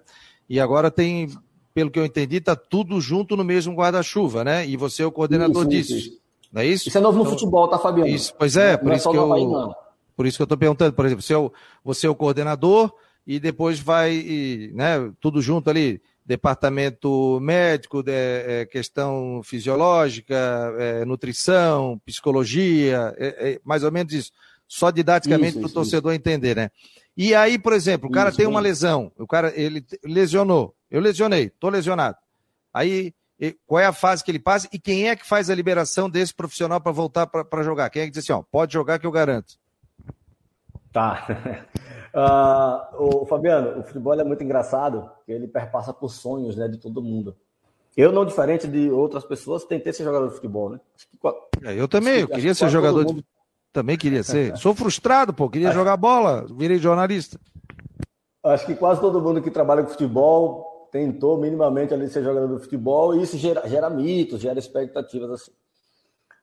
E agora tem, pelo que eu entendi, tá tudo junto no mesmo guarda-chuva, né? E você é o coordenador isso, disso. Isso. Não é isso? Isso é novo no então, futebol, tá, Fabiano? Isso, pois é, por, é isso que eu, Bahia, por isso que eu estou perguntando, por exemplo, você é, o, você é o coordenador e depois vai, né, tudo junto ali, departamento médico, de, é, questão fisiológica, é, nutrição, psicologia, é, é mais ou menos isso. Só didaticamente para o torcedor isso. entender, né? E aí, por exemplo, o cara isso, tem uma lesão, o cara ele lesionou, eu lesionei, estou lesionado. Aí qual é a fase que ele passa e quem é que faz a liberação desse profissional para voltar para jogar? Quem é que diz assim, ó, pode jogar que eu garanto? Tá. Uh, o Fabiano, o futebol é muito engraçado, ele perpassa por sonhos né, de todo mundo. Eu, não diferente de outras pessoas, tentei ser jogador de futebol, né? Que, é, eu também, eu queria ser jogador mundo... de... Também queria ser. Sou frustrado, pô, queria jogar bola, virei jornalista. Acho que quase todo mundo que trabalha com futebol tentou minimamente ali ser jogador de futebol e isso gera, gera mitos, gera expectativas assim.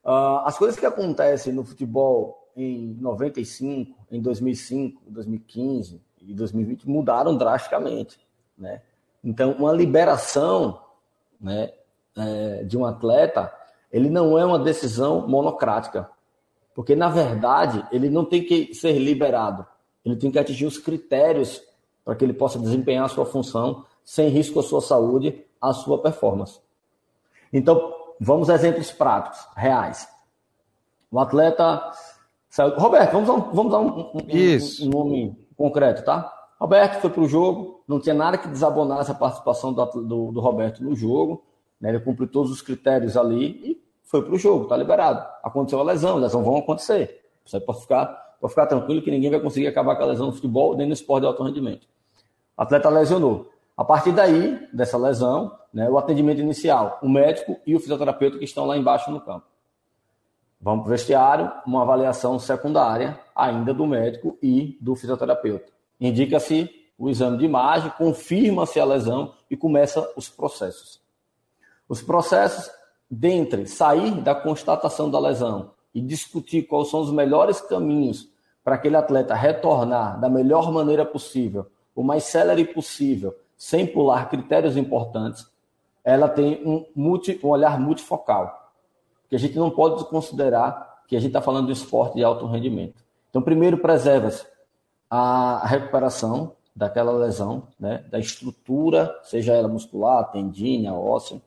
Uh, as coisas que acontecem no futebol em 95, em 2005, 2015 e 2020 mudaram drasticamente, né? Então, uma liberação, né, é, de um atleta, ele não é uma decisão monocrática, porque na verdade ele não tem que ser liberado, ele tem que atingir os critérios para que ele possa desempenhar a sua função sem risco à sua saúde, à sua performance. Então, vamos a exemplos práticos, reais. O atleta saiu. Roberto, vamos dar um, vamos dar um, um, um nome concreto, tá? Roberto foi para o jogo, não tinha nada que desabonasse a participação do, do, do Roberto no jogo, né? ele cumpriu todos os critérios ali e foi para o jogo, tá liberado. Aconteceu a lesão, lesão vão acontecer. Você pode ficar, pode ficar tranquilo que ninguém vai conseguir acabar com a lesão no futebol nem no esporte de alto rendimento. O atleta lesionou. A partir daí, dessa lesão, né, o atendimento inicial, o médico e o fisioterapeuta que estão lá embaixo no campo. Vamos para o vestiário, uma avaliação secundária, ainda do médico e do fisioterapeuta. Indica-se o exame de imagem, confirma-se a lesão e começa os processos. Os processos, dentre sair da constatação da lesão e discutir quais são os melhores caminhos para aquele atleta retornar da melhor maneira possível, o mais célere possível, sem pular critérios importantes, ela tem um, multi, um olhar multifocal. Que a gente não pode considerar que a gente está falando de esporte de alto rendimento. Então, primeiro, preserva-se a recuperação daquela lesão, né, da estrutura, seja ela muscular, tendínea, óssea,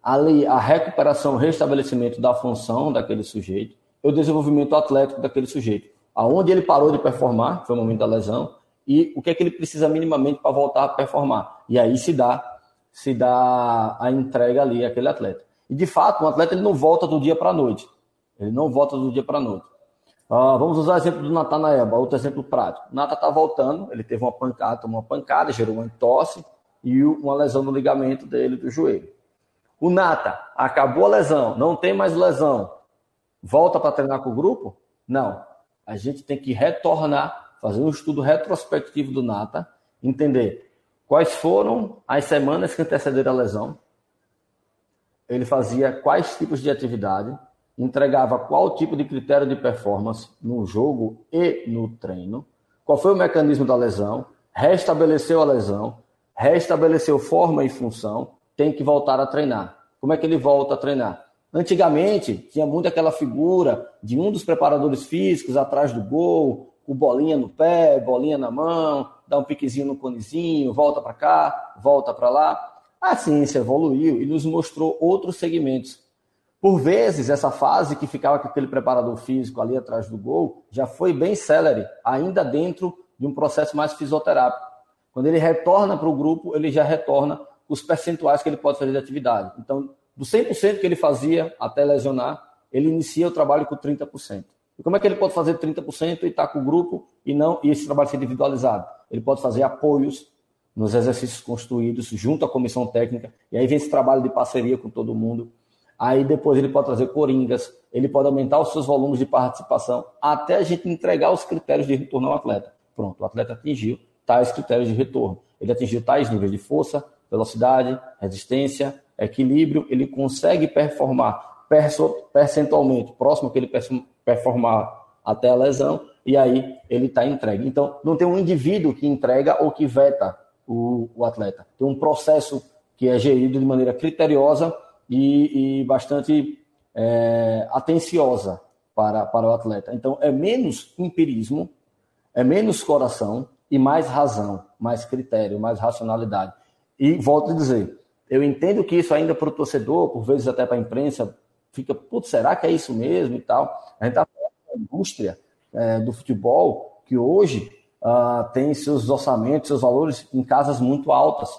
ali a recuperação, restabelecimento da função daquele sujeito, e o desenvolvimento atlético daquele sujeito. Aonde ele parou de performar, foi o momento da lesão, e o que é que ele precisa minimamente para voltar a performar. E aí se dá, se dá a entrega ali àquele atleta. E de fato, um atleta ele não volta do dia para a noite. Ele não volta do dia para a noite. Uh, vamos usar o exemplo do Natanael, outro exemplo prático. O Nata está voltando, ele teve uma pancada, tomou uma pancada, gerou uma entorse e uma lesão no ligamento dele do joelho. O Nata, acabou a lesão, não tem mais lesão, volta para treinar com o grupo? Não. A gente tem que retornar fazer um estudo retrospectivo do Nata, entender quais foram as semanas que antecederam a lesão, ele fazia quais tipos de atividade, entregava qual tipo de critério de performance no jogo e no treino, qual foi o mecanismo da lesão, restabeleceu a lesão, restabeleceu forma e função, tem que voltar a treinar. Como é que ele volta a treinar? Antigamente, tinha muito aquela figura de um dos preparadores físicos atrás do gol, o bolinha no pé, bolinha na mão, dá um piquezinho no conezinho, volta para cá, volta para lá. A ciência evoluiu e nos mostrou outros segmentos. Por vezes, essa fase que ficava com aquele preparador físico ali atrás do gol já foi bem célere, ainda dentro de um processo mais fisioterápico. Quando ele retorna para o grupo, ele já retorna os percentuais que ele pode fazer de atividade. Então, do 100% que ele fazia até lesionar, ele inicia o trabalho com 30%. E como é que ele pode fazer 30% e estar tá com o grupo e não e esse trabalho ser individualizado? Ele pode fazer apoios nos exercícios construídos junto à comissão técnica, e aí vem esse trabalho de parceria com todo mundo. Aí depois ele pode trazer coringas, ele pode aumentar os seus volumes de participação, até a gente entregar os critérios de retorno ao atleta. Pronto, o atleta atingiu tais critérios de retorno. ele atingiu tais níveis de força, velocidade, resistência, equilíbrio, ele consegue performar percentualmente próximo que ele performar até a lesão, e aí ele está entregue. Então, não tem um indivíduo que entrega ou que veta o, o atleta. Tem um processo que é gerido de maneira criteriosa e, e bastante é, atenciosa para, para o atleta. Então, é menos empirismo, é menos coração e mais razão, mais critério, mais racionalidade. E volto a dizer, eu entendo que isso ainda para o torcedor, por vezes até para a imprensa, fica, putz, será que é isso mesmo e tal? A gente está falando da indústria é, do futebol que hoje uh, tem seus orçamentos, seus valores em casas muito altas,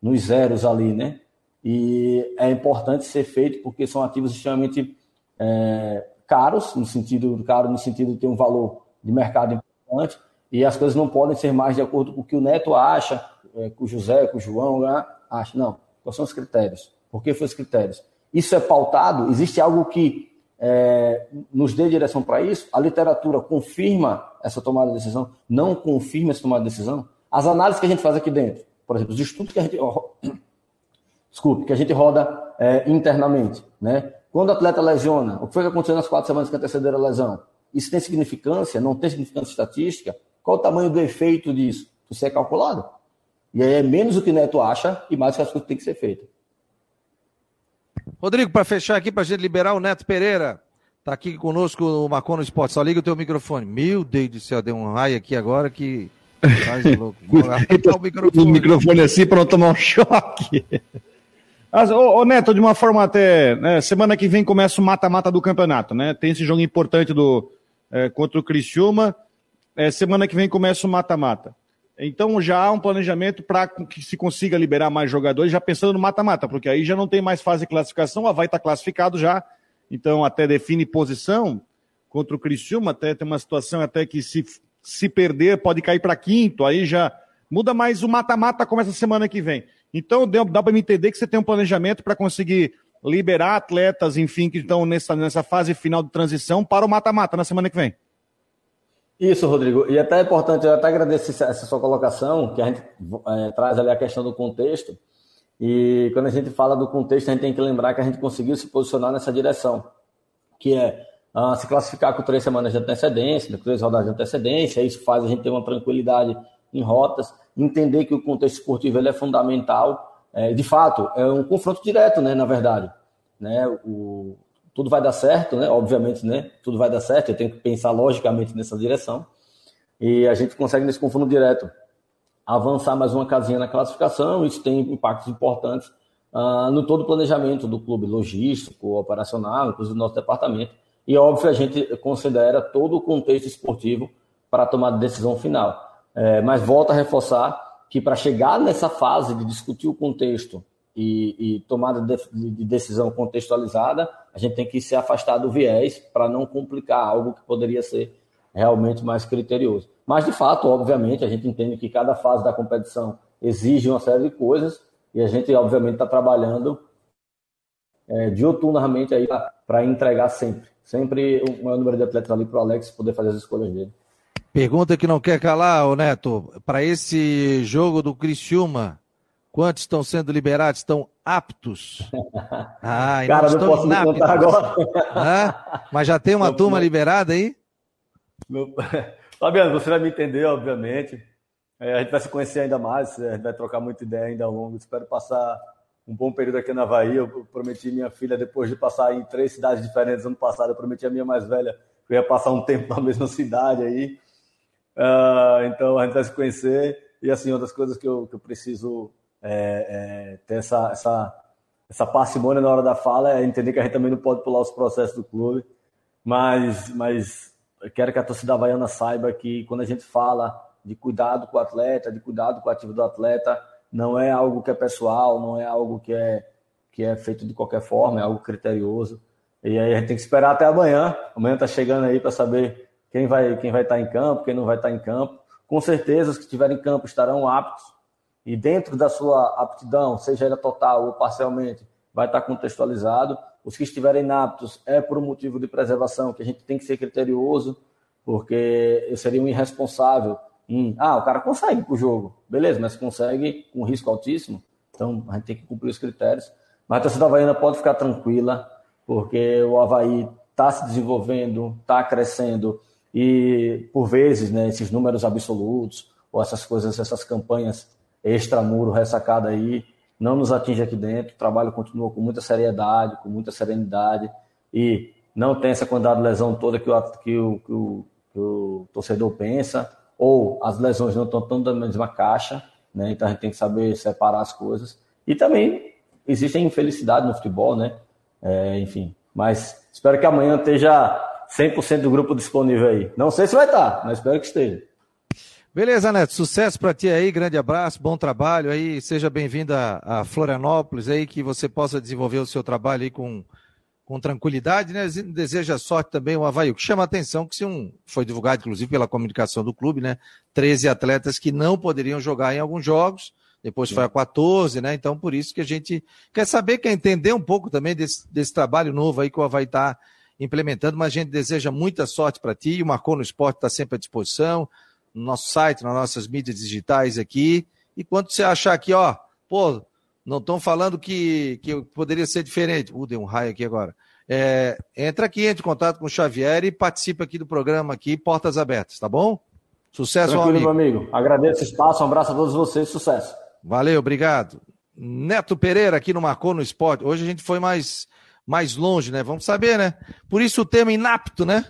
nos zeros ali, né? E é importante ser feito porque são ativos extremamente é, caros, no sentido caro no sentido de ter um valor de mercado importante, e as coisas não podem ser mais de acordo com o que o Neto acha, é, com o José, com o João né? acha. Não. Quais são os critérios? Por que foram os critérios? Isso é pautado? Existe algo que é, nos dê direção para isso? A literatura confirma essa tomada de decisão? Não confirma essa tomada de decisão? As análises que a gente faz aqui dentro, por exemplo, os estudos que a gente, desculpe, que a gente roda é, internamente, né? Quando o atleta lesiona, o que foi que aconteceu nas quatro semanas que antecederam a lesão? Isso tem significância? Não tem significância estatística? Qual o tamanho do efeito disso? Isso é calculado. E aí é menos o que o Neto acha e mais o que as coisas têm que ser feitas. Rodrigo, para fechar aqui, para a gente liberar o Neto Pereira. Tá aqui conosco o Marcon no Esporte. Só liga o teu microfone. Meu Deus do céu, deu um raio aqui agora que. Faz louco. o microfone. o microfone assim para não tomar um choque. Mas, ô, ô, Neto, de uma forma até. Né, semana que vem começa o mata-mata do campeonato, né? Tem esse jogo importante do, é, contra o Criciúma. É, semana que vem começa o mata-mata. Então já há um planejamento para que se consiga liberar mais jogadores, já pensando no mata-mata, porque aí já não tem mais fase de classificação, a vai estar tá classificado já, então até define posição contra o Criciúma, até tem uma situação até que se, se perder pode cair para quinto, aí já muda mais o mata-mata começa semana que vem. Então dá para me entender que você tem um planejamento para conseguir liberar atletas, enfim, que estão nessa, nessa fase final de transição para o mata-mata na semana que vem. Isso, Rodrigo. E até é importante, eu até agradeço essa sua colocação, que a gente é, traz ali a questão do contexto. E quando a gente fala do contexto, a gente tem que lembrar que a gente conseguiu se posicionar nessa direção, que é uh, se classificar com três semanas de antecedência, com três rodadas de antecedência. Isso faz a gente ter uma tranquilidade em rotas, entender que o contexto esportivo ele é fundamental. É, de fato, é um confronto direto, né, na verdade. Né, o, tudo vai dar certo, né? Obviamente, né? Tudo vai dar certo. Eu tenho que pensar logicamente nessa direção. E a gente consegue nesse confronto direto avançar mais uma casinha na classificação. Isso tem impactos importantes uh, no todo o planejamento do clube, logístico, operacional, inclusive do nosso departamento. E óbvio, a gente considera todo o contexto esportivo para a tomada de decisão final. É, mas volto a reforçar que para chegar nessa fase de discutir o contexto e, e tomada de, de, decisão contextualizada, a gente tem que se afastar do viés para não complicar algo que poderia ser realmente mais criterioso. Mas, de fato, obviamente, a gente entende que cada fase da competição exige uma série de coisas e a gente, obviamente, está trabalhando é, dioturnamente aí para entregar sempre. Sempre o maior número de atletas ali para o Alex poder fazer as escolhas dele. Pergunta que não quer calar, ô Neto. Para esse jogo do Criciúma, Quantos estão sendo liberados? Estão aptos? Ah, Cara, não, não posso inaptos. contar agora. Ah, mas já tem uma turma liberada aí? Meu... Fabiano, você vai me entender, obviamente. É, a gente vai se conhecer ainda mais, a gente vai trocar muita ideia ainda ao longo. Espero passar um bom período aqui na Bahia. Eu prometi minha filha, depois de passar em três cidades diferentes ano passado, eu prometi a minha mais velha que eu ia passar um tempo na mesma cidade aí. Uh, então a gente vai se conhecer. E assim, uma das coisas que eu, que eu preciso é, é, ter essa, essa, essa parcimônia na hora da fala, é entender que a gente também não pode pular os processos do clube, mas, mas eu quero que a torcida havaiana saiba que quando a gente fala de cuidado com o atleta, de cuidado com o ativo do atleta, não é algo que é pessoal, não é algo que é, que é feito de qualquer forma, é algo criterioso. E aí a gente tem que esperar até amanhã. Amanhã está chegando aí para saber quem vai, quem vai estar tá em campo, quem não vai estar tá em campo. Com certeza, os que estiverem em campo estarão aptos e dentro da sua aptidão, seja ela total ou parcialmente, vai estar contextualizado. Os que estiverem inaptos é por um motivo de preservação, que a gente tem que ser criterioso, porque eu seria um irresponsável em. Ah, o cara consegue pro jogo, beleza, mas consegue com risco altíssimo. Então a gente tem que cumprir os critérios. Mas a torcida havaiana pode ficar tranquila, porque o Havaí está se desenvolvendo, está crescendo, e por vezes, né, esses números absolutos, ou essas coisas, essas campanhas extramuro, ressacada aí, não nos atinge aqui dentro. O trabalho continua com muita seriedade, com muita serenidade, e não tem essa quantidade de lesão toda que o, que o, que o, que o torcedor pensa, ou as lesões não estão todas na mesma caixa, né? então a gente tem que saber separar as coisas. E também existem infelicidades no futebol, né? É, enfim, mas espero que amanhã esteja 100% do grupo disponível aí. Não sei se vai estar, mas espero que esteja. Beleza, Neto. Sucesso para ti aí, grande abraço, bom trabalho aí. Seja bem-vindo a, a, Florianópolis aí, que você possa desenvolver o seu trabalho aí com, com tranquilidade, né? Deseja sorte também o Havaí. O que chama a atenção que se um, foi divulgado, inclusive, pela comunicação do clube, né? 13 atletas que não poderiam jogar em alguns jogos, depois foi a 14, né? Então, por isso que a gente quer saber, quer entender um pouco também desse, desse trabalho novo aí que o Havaí está implementando, mas a gente deseja muita sorte para ti. O Marcou no Esporte está sempre à disposição, no nosso site, nas nossas mídias digitais aqui. E quando você achar aqui, ó, pô, não estão falando que, que poderia ser diferente. Uh, deu um raio aqui agora. É, entra aqui, entre em contato com o Xavier e participa aqui do programa aqui, Portas Abertas, tá bom? Sucesso, Tranquilo, amigo. meu amigo. Agradeço o espaço, um abraço a todos vocês, sucesso. Valeu, obrigado. Neto Pereira aqui no Marcou no Esporte. Hoje a gente foi mais mais longe, né? Vamos saber, né? Por isso o tema inapto, né?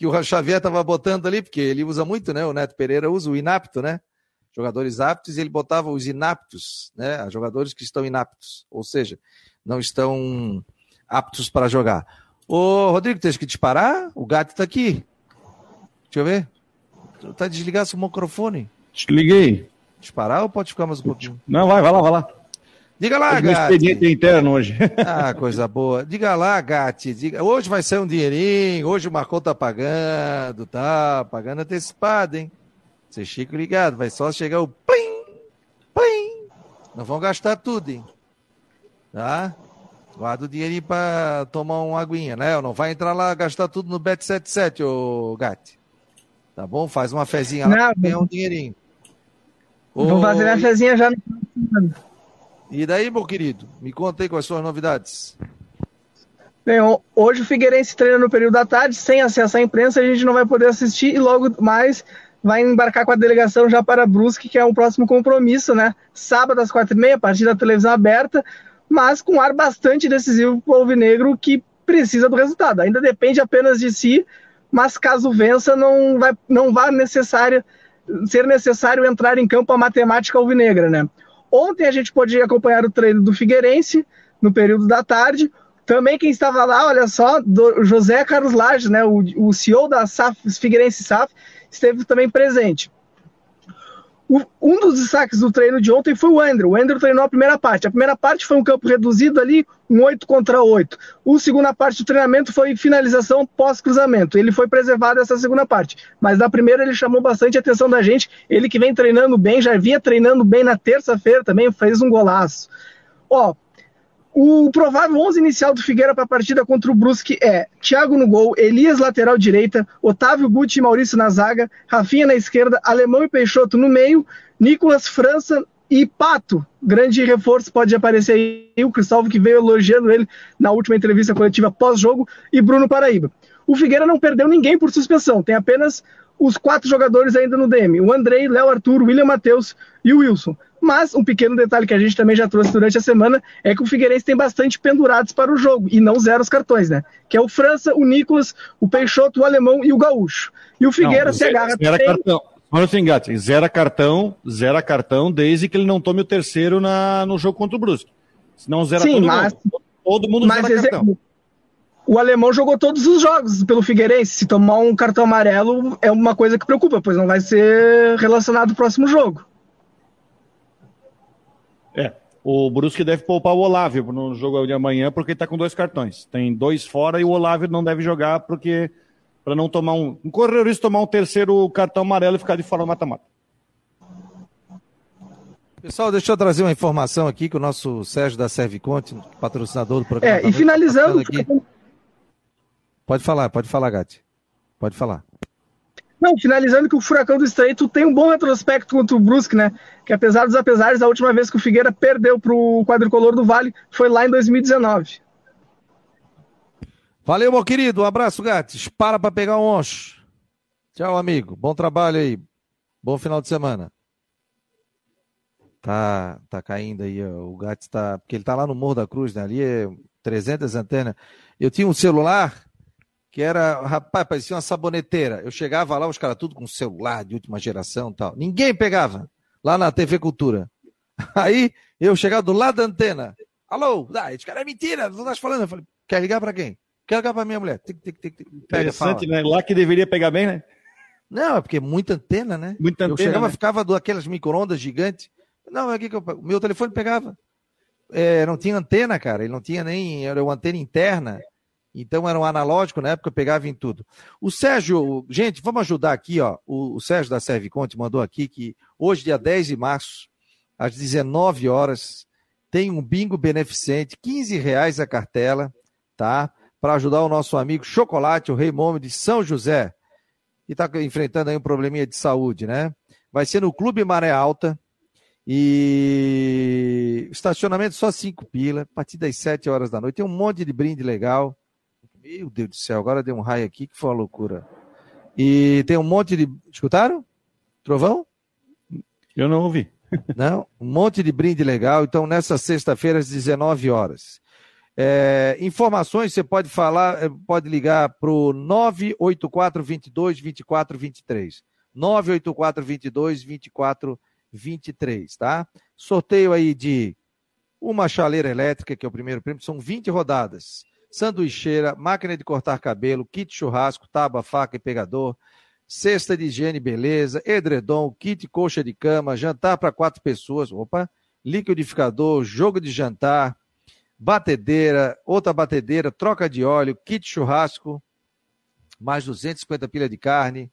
Que o Xavier estava botando ali, porque ele usa muito, né? O Neto Pereira usa o inapto, né? Jogadores aptos, e ele botava os inaptos, né? Jogadores que estão inaptos, ou seja, não estão aptos para jogar. Ô, Rodrigo, tem que disparar? O gato está aqui. Deixa eu ver. Tá desligado seu microfone? Desliguei. Disparar ou pode ficar mais um pouquinho? Não, vai, vai lá, vai lá. Diga lá, Gatti. expediente interno hoje. Ah, coisa boa. Diga lá, Gatti. Diga... Hoje vai ser um dinheirinho, hoje o Marcon tá pagando, tá pagando antecipado, hein? Você Chico ligado, vai só chegar o plim, plim. Não vão gastar tudo, hein? Tá? Guarda o dinheirinho pra tomar uma aguinha, né? Não vai entrar lá gastar tudo no Bet77, ô Gatti. Tá bom? Faz uma fezinha lá pra ganhar um dinheirinho. Vou fazer minha fezinha já no e daí, meu querido, me conta aí quais são as novidades. Bem, hoje o Figueirense treina no período da tarde, sem acesso à imprensa, a gente não vai poder assistir e logo mais vai embarcar com a delegação já para Brusque, que é o próximo compromisso, né? Sábado às quatro e meia, a partir da televisão aberta, mas com ar bastante decisivo para o Alvinegro, que precisa do resultado. Ainda depende apenas de si, mas caso vença, não vai, não vai necessário, ser necessário entrar em campo a matemática alvinegra, né? Ontem a gente pôde acompanhar o treino do Figueirense, no período da tarde. Também quem estava lá, olha só, José Carlos Lages, né, o, o CEO da SAF, Figueirense SAF, esteve também presente. O, um dos destaques do treino de ontem foi o Andrew. O Andrew treinou a primeira parte. A primeira parte foi um campo reduzido ali, um 8 contra 8. A segunda parte do treinamento foi finalização pós-cruzamento. Ele foi preservado essa segunda parte. Mas na primeira ele chamou bastante a atenção da gente. Ele que vem treinando bem, já vinha treinando bem na terça-feira também, fez um golaço. Ó, o provável 11 inicial do Figueira para a partida contra o Brusque é Thiago no gol, Elias lateral direita, Otávio Guti e Maurício na zaga, Rafinha na esquerda, Alemão e Peixoto no meio, Nicolas França e Pato. Grande reforço pode aparecer aí, o Cristóvão que veio elogiando ele na última entrevista coletiva pós-jogo, e Bruno Paraíba. O Figueira não perdeu ninguém por suspensão, tem apenas os quatro jogadores ainda no DM: o Andrei, Léo Arthur, William Matheus e o Wilson. Mas um pequeno detalhe que a gente também já trouxe durante a semana é que o Figueirense tem bastante pendurados para o jogo e não zero os cartões, né? Que é o França, o Nicolas, o Peixoto, o Alemão e o Gaúcho. E o Figueira não, se agarra. Zero tem... cartão. Olha assim, Gatti, zero cartão, zero cartão, desde que ele não tome o terceiro na, no jogo contra o Brusque. Senão zero Sim, todo mas, mundo. Todo mundo mas zera cartão. O alemão jogou todos os jogos pelo Figueirense. Se tomar um cartão amarelo é uma coisa que preocupa, pois não vai ser relacionado ao próximo jogo. É. O Brusque deve poupar o Olávio no jogo de amanhã porque ele está com dois cartões. Tem dois fora e o Olávio não deve jogar porque para não tomar um, não correr o risco de tomar um terceiro cartão amarelo e ficar de fora mata-mata. Pessoal, deixa eu trazer uma informação aqui que o nosso Sérgio da Serviconte, patrocinador do programa. É, e finalizando. Pode falar, pode falar, Gatti. Pode falar. Não, finalizando que o Furacão do Estreito tem um bom retrospecto contra o Brusque, né? Que apesar dos apesares, a última vez que o Figueira perdeu para o quadricolor do Vale foi lá em 2019. Valeu, meu querido. Um abraço, Gates. Para para pegar um oncho. Tchau, amigo. Bom trabalho aí. Bom final de semana. Tá, tá caindo aí, ó. o Gates tá, porque ele tá lá no Morro da Cruz, né? Ali é 300 antenas. Eu tinha um celular que era, rapaz, parecia uma saboneteira. Eu chegava lá, os caras tudo com celular de última geração tal. Ninguém pegava lá na TV Cultura. Aí eu chegava do lado da antena. Alô, ah, esse cara é mentira, não estás falando. Eu falei, quer ligar para quem? Quer ligar para minha mulher. Tic, tic, tic, tic. Pega, Interessante, fala. né? Lá que deveria pegar bem, né? Não, é porque é muita antena, né? Muita antena. Eu chegava, né? ficava daquelas micro-ondas gigantes. Não, é aqui que eu. Meu telefone pegava. É, não tinha antena, cara. Ele não tinha nem. Era uma antena interna. Então era um analógico, na época pegava em tudo. O Sérgio, gente, vamos ajudar aqui, ó. O, o Sérgio da Serviconte mandou aqui que hoje, dia 10 de março, às 19 horas, tem um bingo beneficente, 15 reais a cartela, tá? Para ajudar o nosso amigo Chocolate, o Rei Momo de São José, que está enfrentando aí um probleminha de saúde, né? Vai ser no Clube Maré Alta. E estacionamento só 5 pila, a partir das 7 horas da noite. Tem um monte de brinde legal. Meu Deus do céu, agora deu um raio aqui que foi uma loucura. E tem um monte de. Escutaram? Trovão? Eu não ouvi. Não? Um monte de brinde legal. Então, nessa sexta-feira, às 19 horas. É, informações você pode falar, é, pode ligar para o 984 22 24 23. 984 22 24 23, tá? Sorteio aí de uma chaleira elétrica, que é o primeiro prêmio, são 20 rodadas sanduicheira, máquina de cortar cabelo, kit churrasco, tábua, faca e pegador, cesta de higiene beleza, edredom, kit coxa de cama, jantar para quatro pessoas, opa, liquidificador, jogo de jantar, batedeira, outra batedeira, troca de óleo, kit churrasco, mais 250 pilha de carne,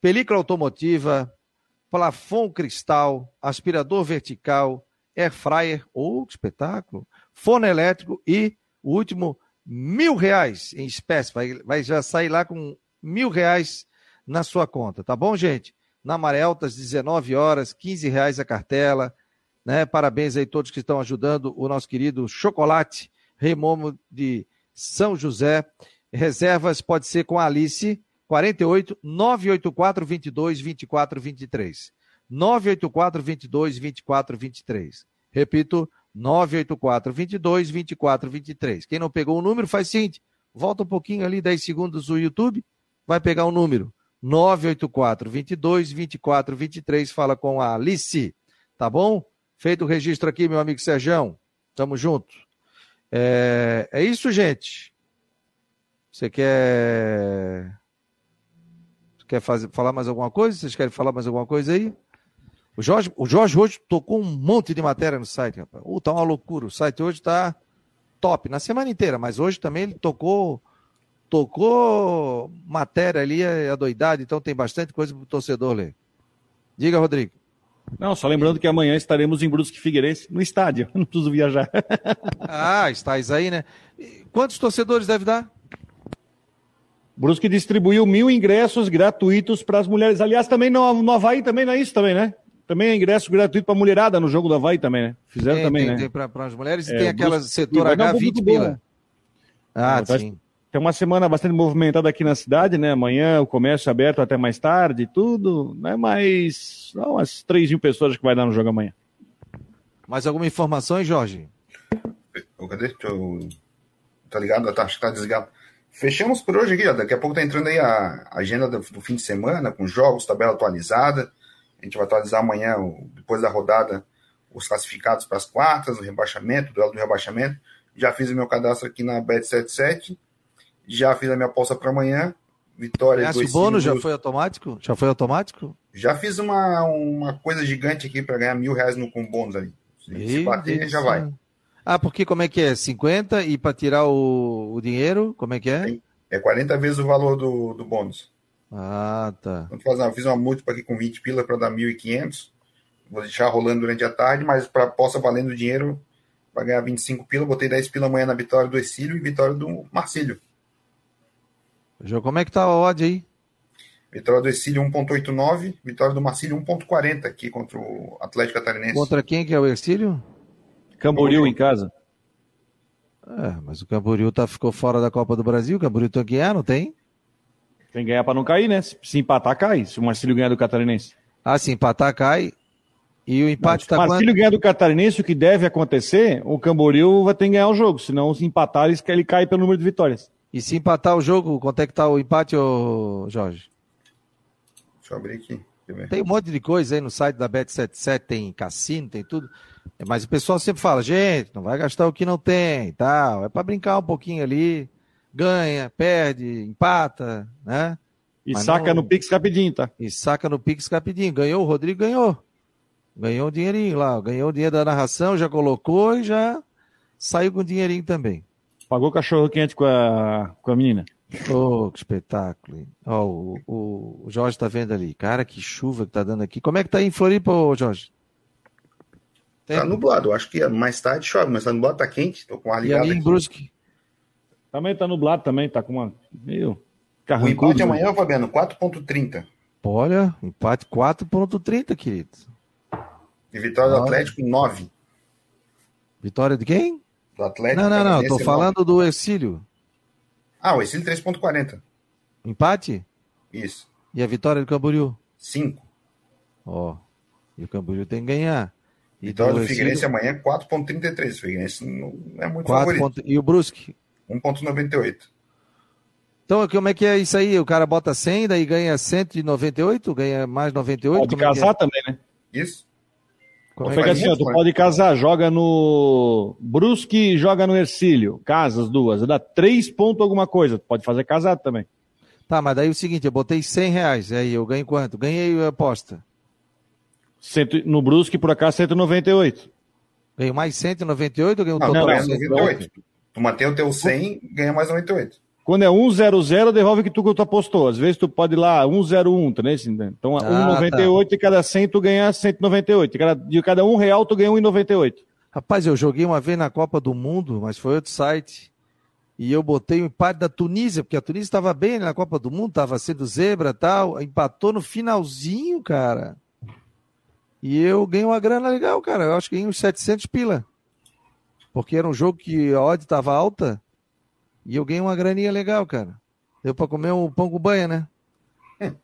película automotiva, plafon cristal, aspirador vertical, air fryer, ou oh, espetáculo, fone elétrico e o último mil reais em espécie, vai, vai já sair lá com mil reais na sua conta, tá bom, gente? Na Maré Altas, 19 horas, 15 reais a cartela, né? Parabéns aí a todos que estão ajudando o nosso querido Chocolate Remomo de São José. Reservas pode ser com a Alice, 48 984 22 24 23. 984 22 24 23. Repito, 984 22 24 23. Quem não pegou o número, faz o seguinte: volta um pouquinho ali, 10 segundos do YouTube, vai pegar o número. 984 22 24 23. Fala com a Alice, tá bom? Feito o registro aqui, meu amigo Serjão. Tamo junto. É, é isso, gente. Você quer. Quer fazer, falar mais alguma coisa? Vocês querem falar mais alguma coisa aí? O Jorge, o Jorge hoje tocou um monte de matéria no site, rapaz. Uh, tá uma loucura. O site hoje tá top, na semana inteira, mas hoje também ele tocou tocou matéria ali, é doidade, então tem bastante coisa para o torcedor ler. Diga, Rodrigo. Não, só lembrando que amanhã estaremos em Brusque Figueirense, no estádio, não preciso viajar. ah, estáis aí, né? Quantos torcedores deve dar? Brusque distribuiu mil ingressos gratuitos para as mulheres. Aliás, também no, no Havaí também não é isso também, né? Também é ingresso gratuito para mulherada no jogo do Havaí também, né? Fizeram tem, também, tem, né? Tem para as mulheres e é, tem aquela setor H 20 pila. Ah, então, sim. Tem uma semana bastante movimentada aqui na cidade, né? Amanhã o comércio aberto até mais tarde e tudo, né? Mas não, umas 3 mil pessoas que vai dar no jogo amanhã. Mais alguma informação, hein, Jorge? Cadê? Eu... Tá ligado? Tá, acho que tá desligado. Fechamos por hoje aqui, ó. Daqui a pouco tá entrando aí a agenda do, do fim de semana, com jogos, tabela atualizada. A gente vai atualizar amanhã, depois da rodada, os classificados para as quartas, o rebaixamento, o duelo do rebaixamento. Já fiz o meu cadastro aqui na Bet77. Já fiz a minha aposta para amanhã. Vitória. o bônus já foi automático? Já foi automático? Já fiz uma, uma coisa gigante aqui para ganhar mil reais no com bônus ali. Se, se bater, já vai. Ah, porque como é que é? 50 e para tirar o, o dinheiro, como é que é? É 40 vezes o valor do, do bônus. Ah, tá. Então, fazer, fiz uma múltipla aqui com 20 pila para dar 1.500. Vou deixar rolando durante a tarde, mas para possa valendo dinheiro para ganhar 25 pila, botei 10 pila amanhã na vitória do Exílio e vitória do Marcílio. Como é que tá a odd aí? Vitória do Ercílio 1.89, vitória do Marcílio 1.40 aqui contra o Atlético Catarinense. Contra quem que é o Ercílio? Camboriú em casa. É, mas o Camboriú tá, ficou fora da Copa do Brasil, o Camboriú tem que ganhar, não tem? Tem que ganhar pra não cair, né? Se, se empatar, cai. Se o Marcílio ganhar do Catarinense. Ah, se empatar, cai. E o empate Se tá o Marcílio quanto? ganhar do Catarinense, o que deve acontecer, o Camboriú vai ter que ganhar o jogo. Senão, se empatar, ele- ele cai pelo número de vitórias. E se empatar o jogo, quanto é que tá o empate, ô Jorge? Deixa eu abrir aqui. Tem um monte de coisa aí no site da Bet77, tem cassino, tem tudo. Mas o pessoal sempre fala, gente, não vai gastar o que não tem, tal. É para brincar um pouquinho ali, ganha, perde, empata, né? E Mas saca não- no Pix rapidinho, tá? E saca no Pix rapidinho. Ganhou, o Rodrigo ganhou. Ganhou um dinheirinho lá, ganhou o dinheiro da narração, já colocou e já saiu com o dinheirinho também. Pagou cachorro quente com a, com a menina. Ô, que espetáculo. Ó, o, o, Jorge tá vendo ali. Cara, que chuva que tá dando aqui. Como é que tá aí em Floripa, Jorge? Tá nublado, eu acho que mais tarde chove, mas tá nublado, tá quente, tô com o ar E ligado aí em aqui. Brusque? Também tá nublado também, tá com uma. Meio. O Carrancudo. empate amanhã, Fabiano, 4.30. Olha, empate 4.30, querido. E vitória do. Atlético, 9. Vitória de quem? Do Atlético. Não, não, não. Tô nove. falando do Ercílio. Ah, o Exílio 3.40. Empate? Isso. E a vitória do Camboriú? 5. Ó. E o Camboriú tem que ganhar. E Vitória do Ercílio, Figueirense amanhã, 4.33. O Figueirense não é muito quatro favorito. ponto- E o Brusque? 1.98. Então, como é que é isso aí? O cara bota 100, daí ganha 198? Ganha mais 98? Pode é é? casar também, né? Isso. Como é é? assim, ó, tu pode casar, joga no Brusque e joga no Ercílio. Casa as duas. Dá três pontos alguma coisa. Tu pode fazer casado também. Tá, mas daí é o seguinte, eu botei 100 reais, aí eu ganho quanto? Ganhei a aposta. Cento- no Brusque, por acaso, 198. Ganho mais 198 ou ganho o Não, total? ganha não, 98. Tu mantém o teu 100, ganha mais 98. Quando é 100, devolve o que tu, que tu apostou. Às vezes tu pode ir lá 101, tá nesse? Então, Ah, 1,98 e cada 100 tu ganha 198. De cada, de cada um real tu ganha 1,98. Rapaz, eu joguei uma vez na Copa do Mundo, mas foi outro site. E eu botei o empate da Tunísia, porque a Tunísia estava bem na Copa do Mundo, estava sendo zebra e tal. Empatou no finalzinho, cara. E eu ganhei uma grana legal, cara. Eu acho que ganhei uns 700 pila. Porque era um jogo que a odd estava alta. E eu ganhei uma graninha legal, cara. Deu para comer um pão com banha, né?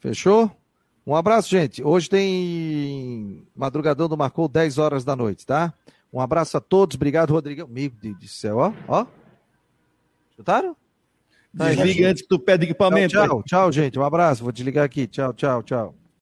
Fechou? Um abraço, gente. Hoje tem Madrugadão do Marcou 10 horas da noite, tá? Um abraço a todos. Obrigado, Rodrigão. Meu Deus do céu, ó. Ó. Escutaram? Tá, Desliga antes que tu pede equipamento. Tchau, tchau, tchau, gente. Um abraço. Vou desligar aqui. Tchau, tchau, tchau.